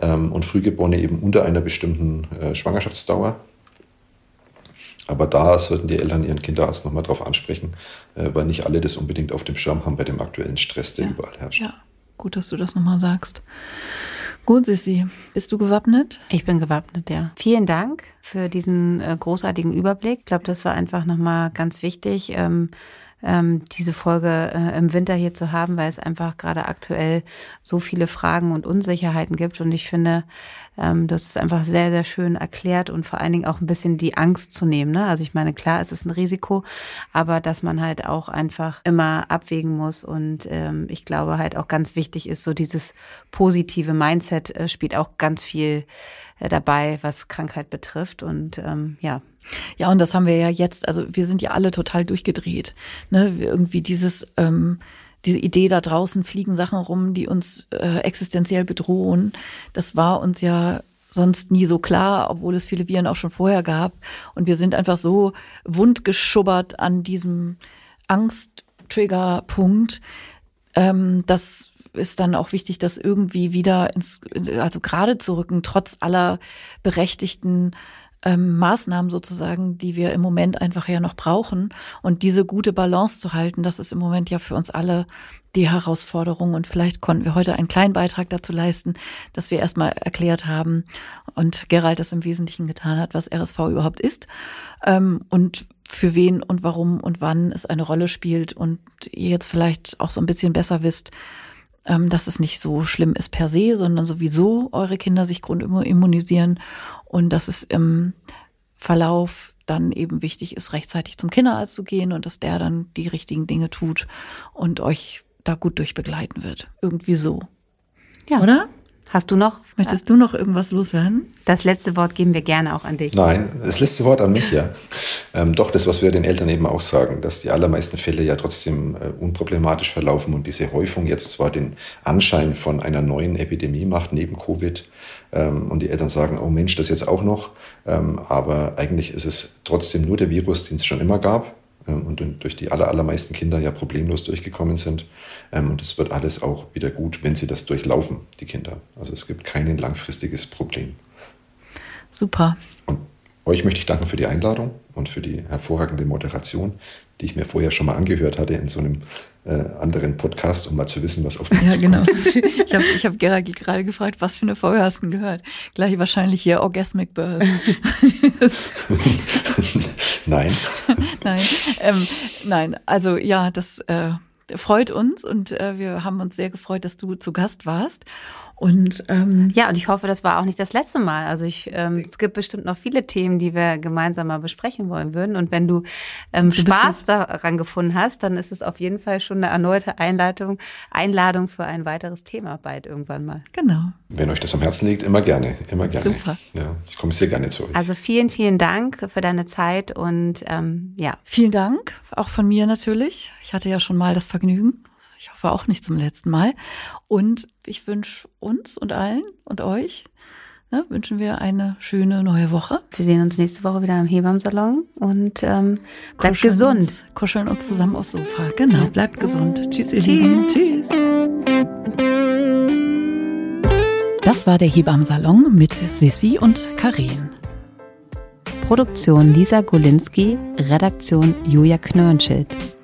Ähm, und Frühgeborene eben unter einer bestimmten äh, Schwangerschaftsdauer. Aber da sollten die Eltern ihren Kinderarzt nochmal drauf ansprechen, äh, weil nicht alle das unbedingt auf dem Schirm haben bei dem aktuellen Stress, der ja. überall herrscht. Ja, gut, dass du das nochmal sagst. Gut, Sissi, bist du gewappnet? Ich bin gewappnet, ja. Vielen Dank für diesen äh, großartigen Überblick. Ich glaube, das war einfach nochmal ganz wichtig. Ähm, ähm, diese Folge äh, im Winter hier zu haben, weil es einfach gerade aktuell so viele Fragen und Unsicherheiten gibt. Und ich finde, ähm, das ist einfach sehr, sehr schön erklärt und vor allen Dingen auch ein bisschen die Angst zu nehmen. Ne? Also ich meine, klar, es ist ein Risiko, aber dass man halt auch einfach immer abwägen muss. Und ähm, ich glaube halt auch ganz wichtig ist, so dieses positive Mindset äh, spielt auch ganz viel äh, dabei, was Krankheit betrifft. Und ähm, ja, ja, und das haben wir ja jetzt, also wir sind ja alle total durchgedreht. Ne? Irgendwie dieses, ähm, diese Idee da draußen fliegen Sachen rum, die uns äh, existenziell bedrohen. Das war uns ja sonst nie so klar, obwohl es viele Viren auch schon vorher gab. Und wir sind einfach so wundgeschubbert an diesem Angsttriggerpunkt, ähm, dass ist dann auch wichtig, das irgendwie wieder ins, also gerade zu rücken, trotz aller berechtigten ähm, Maßnahmen sozusagen, die wir im Moment einfach ja noch brauchen. Und diese gute Balance zu halten, das ist im Moment ja für uns alle die Herausforderung. Und vielleicht konnten wir heute einen kleinen Beitrag dazu leisten, dass wir erstmal erklärt haben und Gerald das im Wesentlichen getan hat, was RSV überhaupt ist ähm, und für wen und warum und wann es eine Rolle spielt und ihr jetzt vielleicht auch so ein bisschen besser wisst, ähm, dass es nicht so schlimm ist per se, sondern sowieso eure Kinder sich grundimmunisieren und dass es im Verlauf dann eben wichtig ist, rechtzeitig zum Kinderarzt zu gehen und dass der dann die richtigen Dinge tut und euch da gut durchbegleiten wird. Irgendwie so. Ja. Oder? Hast du noch? Möchtest du noch irgendwas loswerden? Das letzte Wort geben wir gerne auch an dich. Nein, das letzte Wort an mich, ja. Ähm, doch, das, was wir den Eltern eben auch sagen, dass die allermeisten Fälle ja trotzdem äh, unproblematisch verlaufen und diese Häufung jetzt zwar den Anschein von einer neuen Epidemie macht, neben Covid, ähm, und die Eltern sagen, oh Mensch, das jetzt auch noch, ähm, aber eigentlich ist es trotzdem nur der Virus, den es schon immer gab und durch die aller, allermeisten Kinder ja problemlos durchgekommen sind. Ähm, und es wird alles auch wieder gut, wenn sie das durchlaufen, die Kinder. Also es gibt kein langfristiges Problem. Super. Und euch möchte ich danken für die Einladung und für die hervorragende Moderation, die ich mir vorher schon mal angehört hatte in so einem äh, anderen Podcast, um mal zu wissen, was auf mich ja, zukommt. Ja, genau. Ich habe ich hab Gerald gerade gefragt, was für eine Folge hast du gehört? Gleich wahrscheinlich hier Orgasmic Birth. nein. nein. Ähm, nein, also ja, das äh, freut uns und äh, wir haben uns sehr gefreut, dass du zu Gast warst. Und ähm, ja, und ich hoffe, das war auch nicht das letzte Mal. Also ich, ähm, es gibt bestimmt noch viele Themen, die wir gemeinsam mal besprechen wollen würden. Und wenn du, ähm, Spaß daran gefunden hast, dann ist es auf jeden Fall schon eine erneute Einladung, Einladung für ein weiteres Thema bald irgendwann mal. Genau. Wenn euch das am Herzen liegt, immer gerne, immer gerne. Super. Ja, ich komme sehr gerne zu euch. Also vielen, vielen Dank für deine Zeit und ähm, ja. Vielen Dank, auch von mir natürlich. Ich hatte ja schon mal das Vergnügen. Ich hoffe auch nicht zum letzten Mal. Und ich wünsche uns und allen und euch, ne, wünschen wir eine schöne neue Woche. Wir sehen uns nächste Woche wieder im Hebammsalon und ähm, bleibt kuscheln gesund. Uns, kuscheln uns zusammen aufs Sofa. Genau, bleibt gesund. Tschüss, ihr Lieben. Tschüss. Das war der Hebammsalon mit Sissi und Karen. Produktion Lisa Golinski, Redaktion Julia Knörnschild.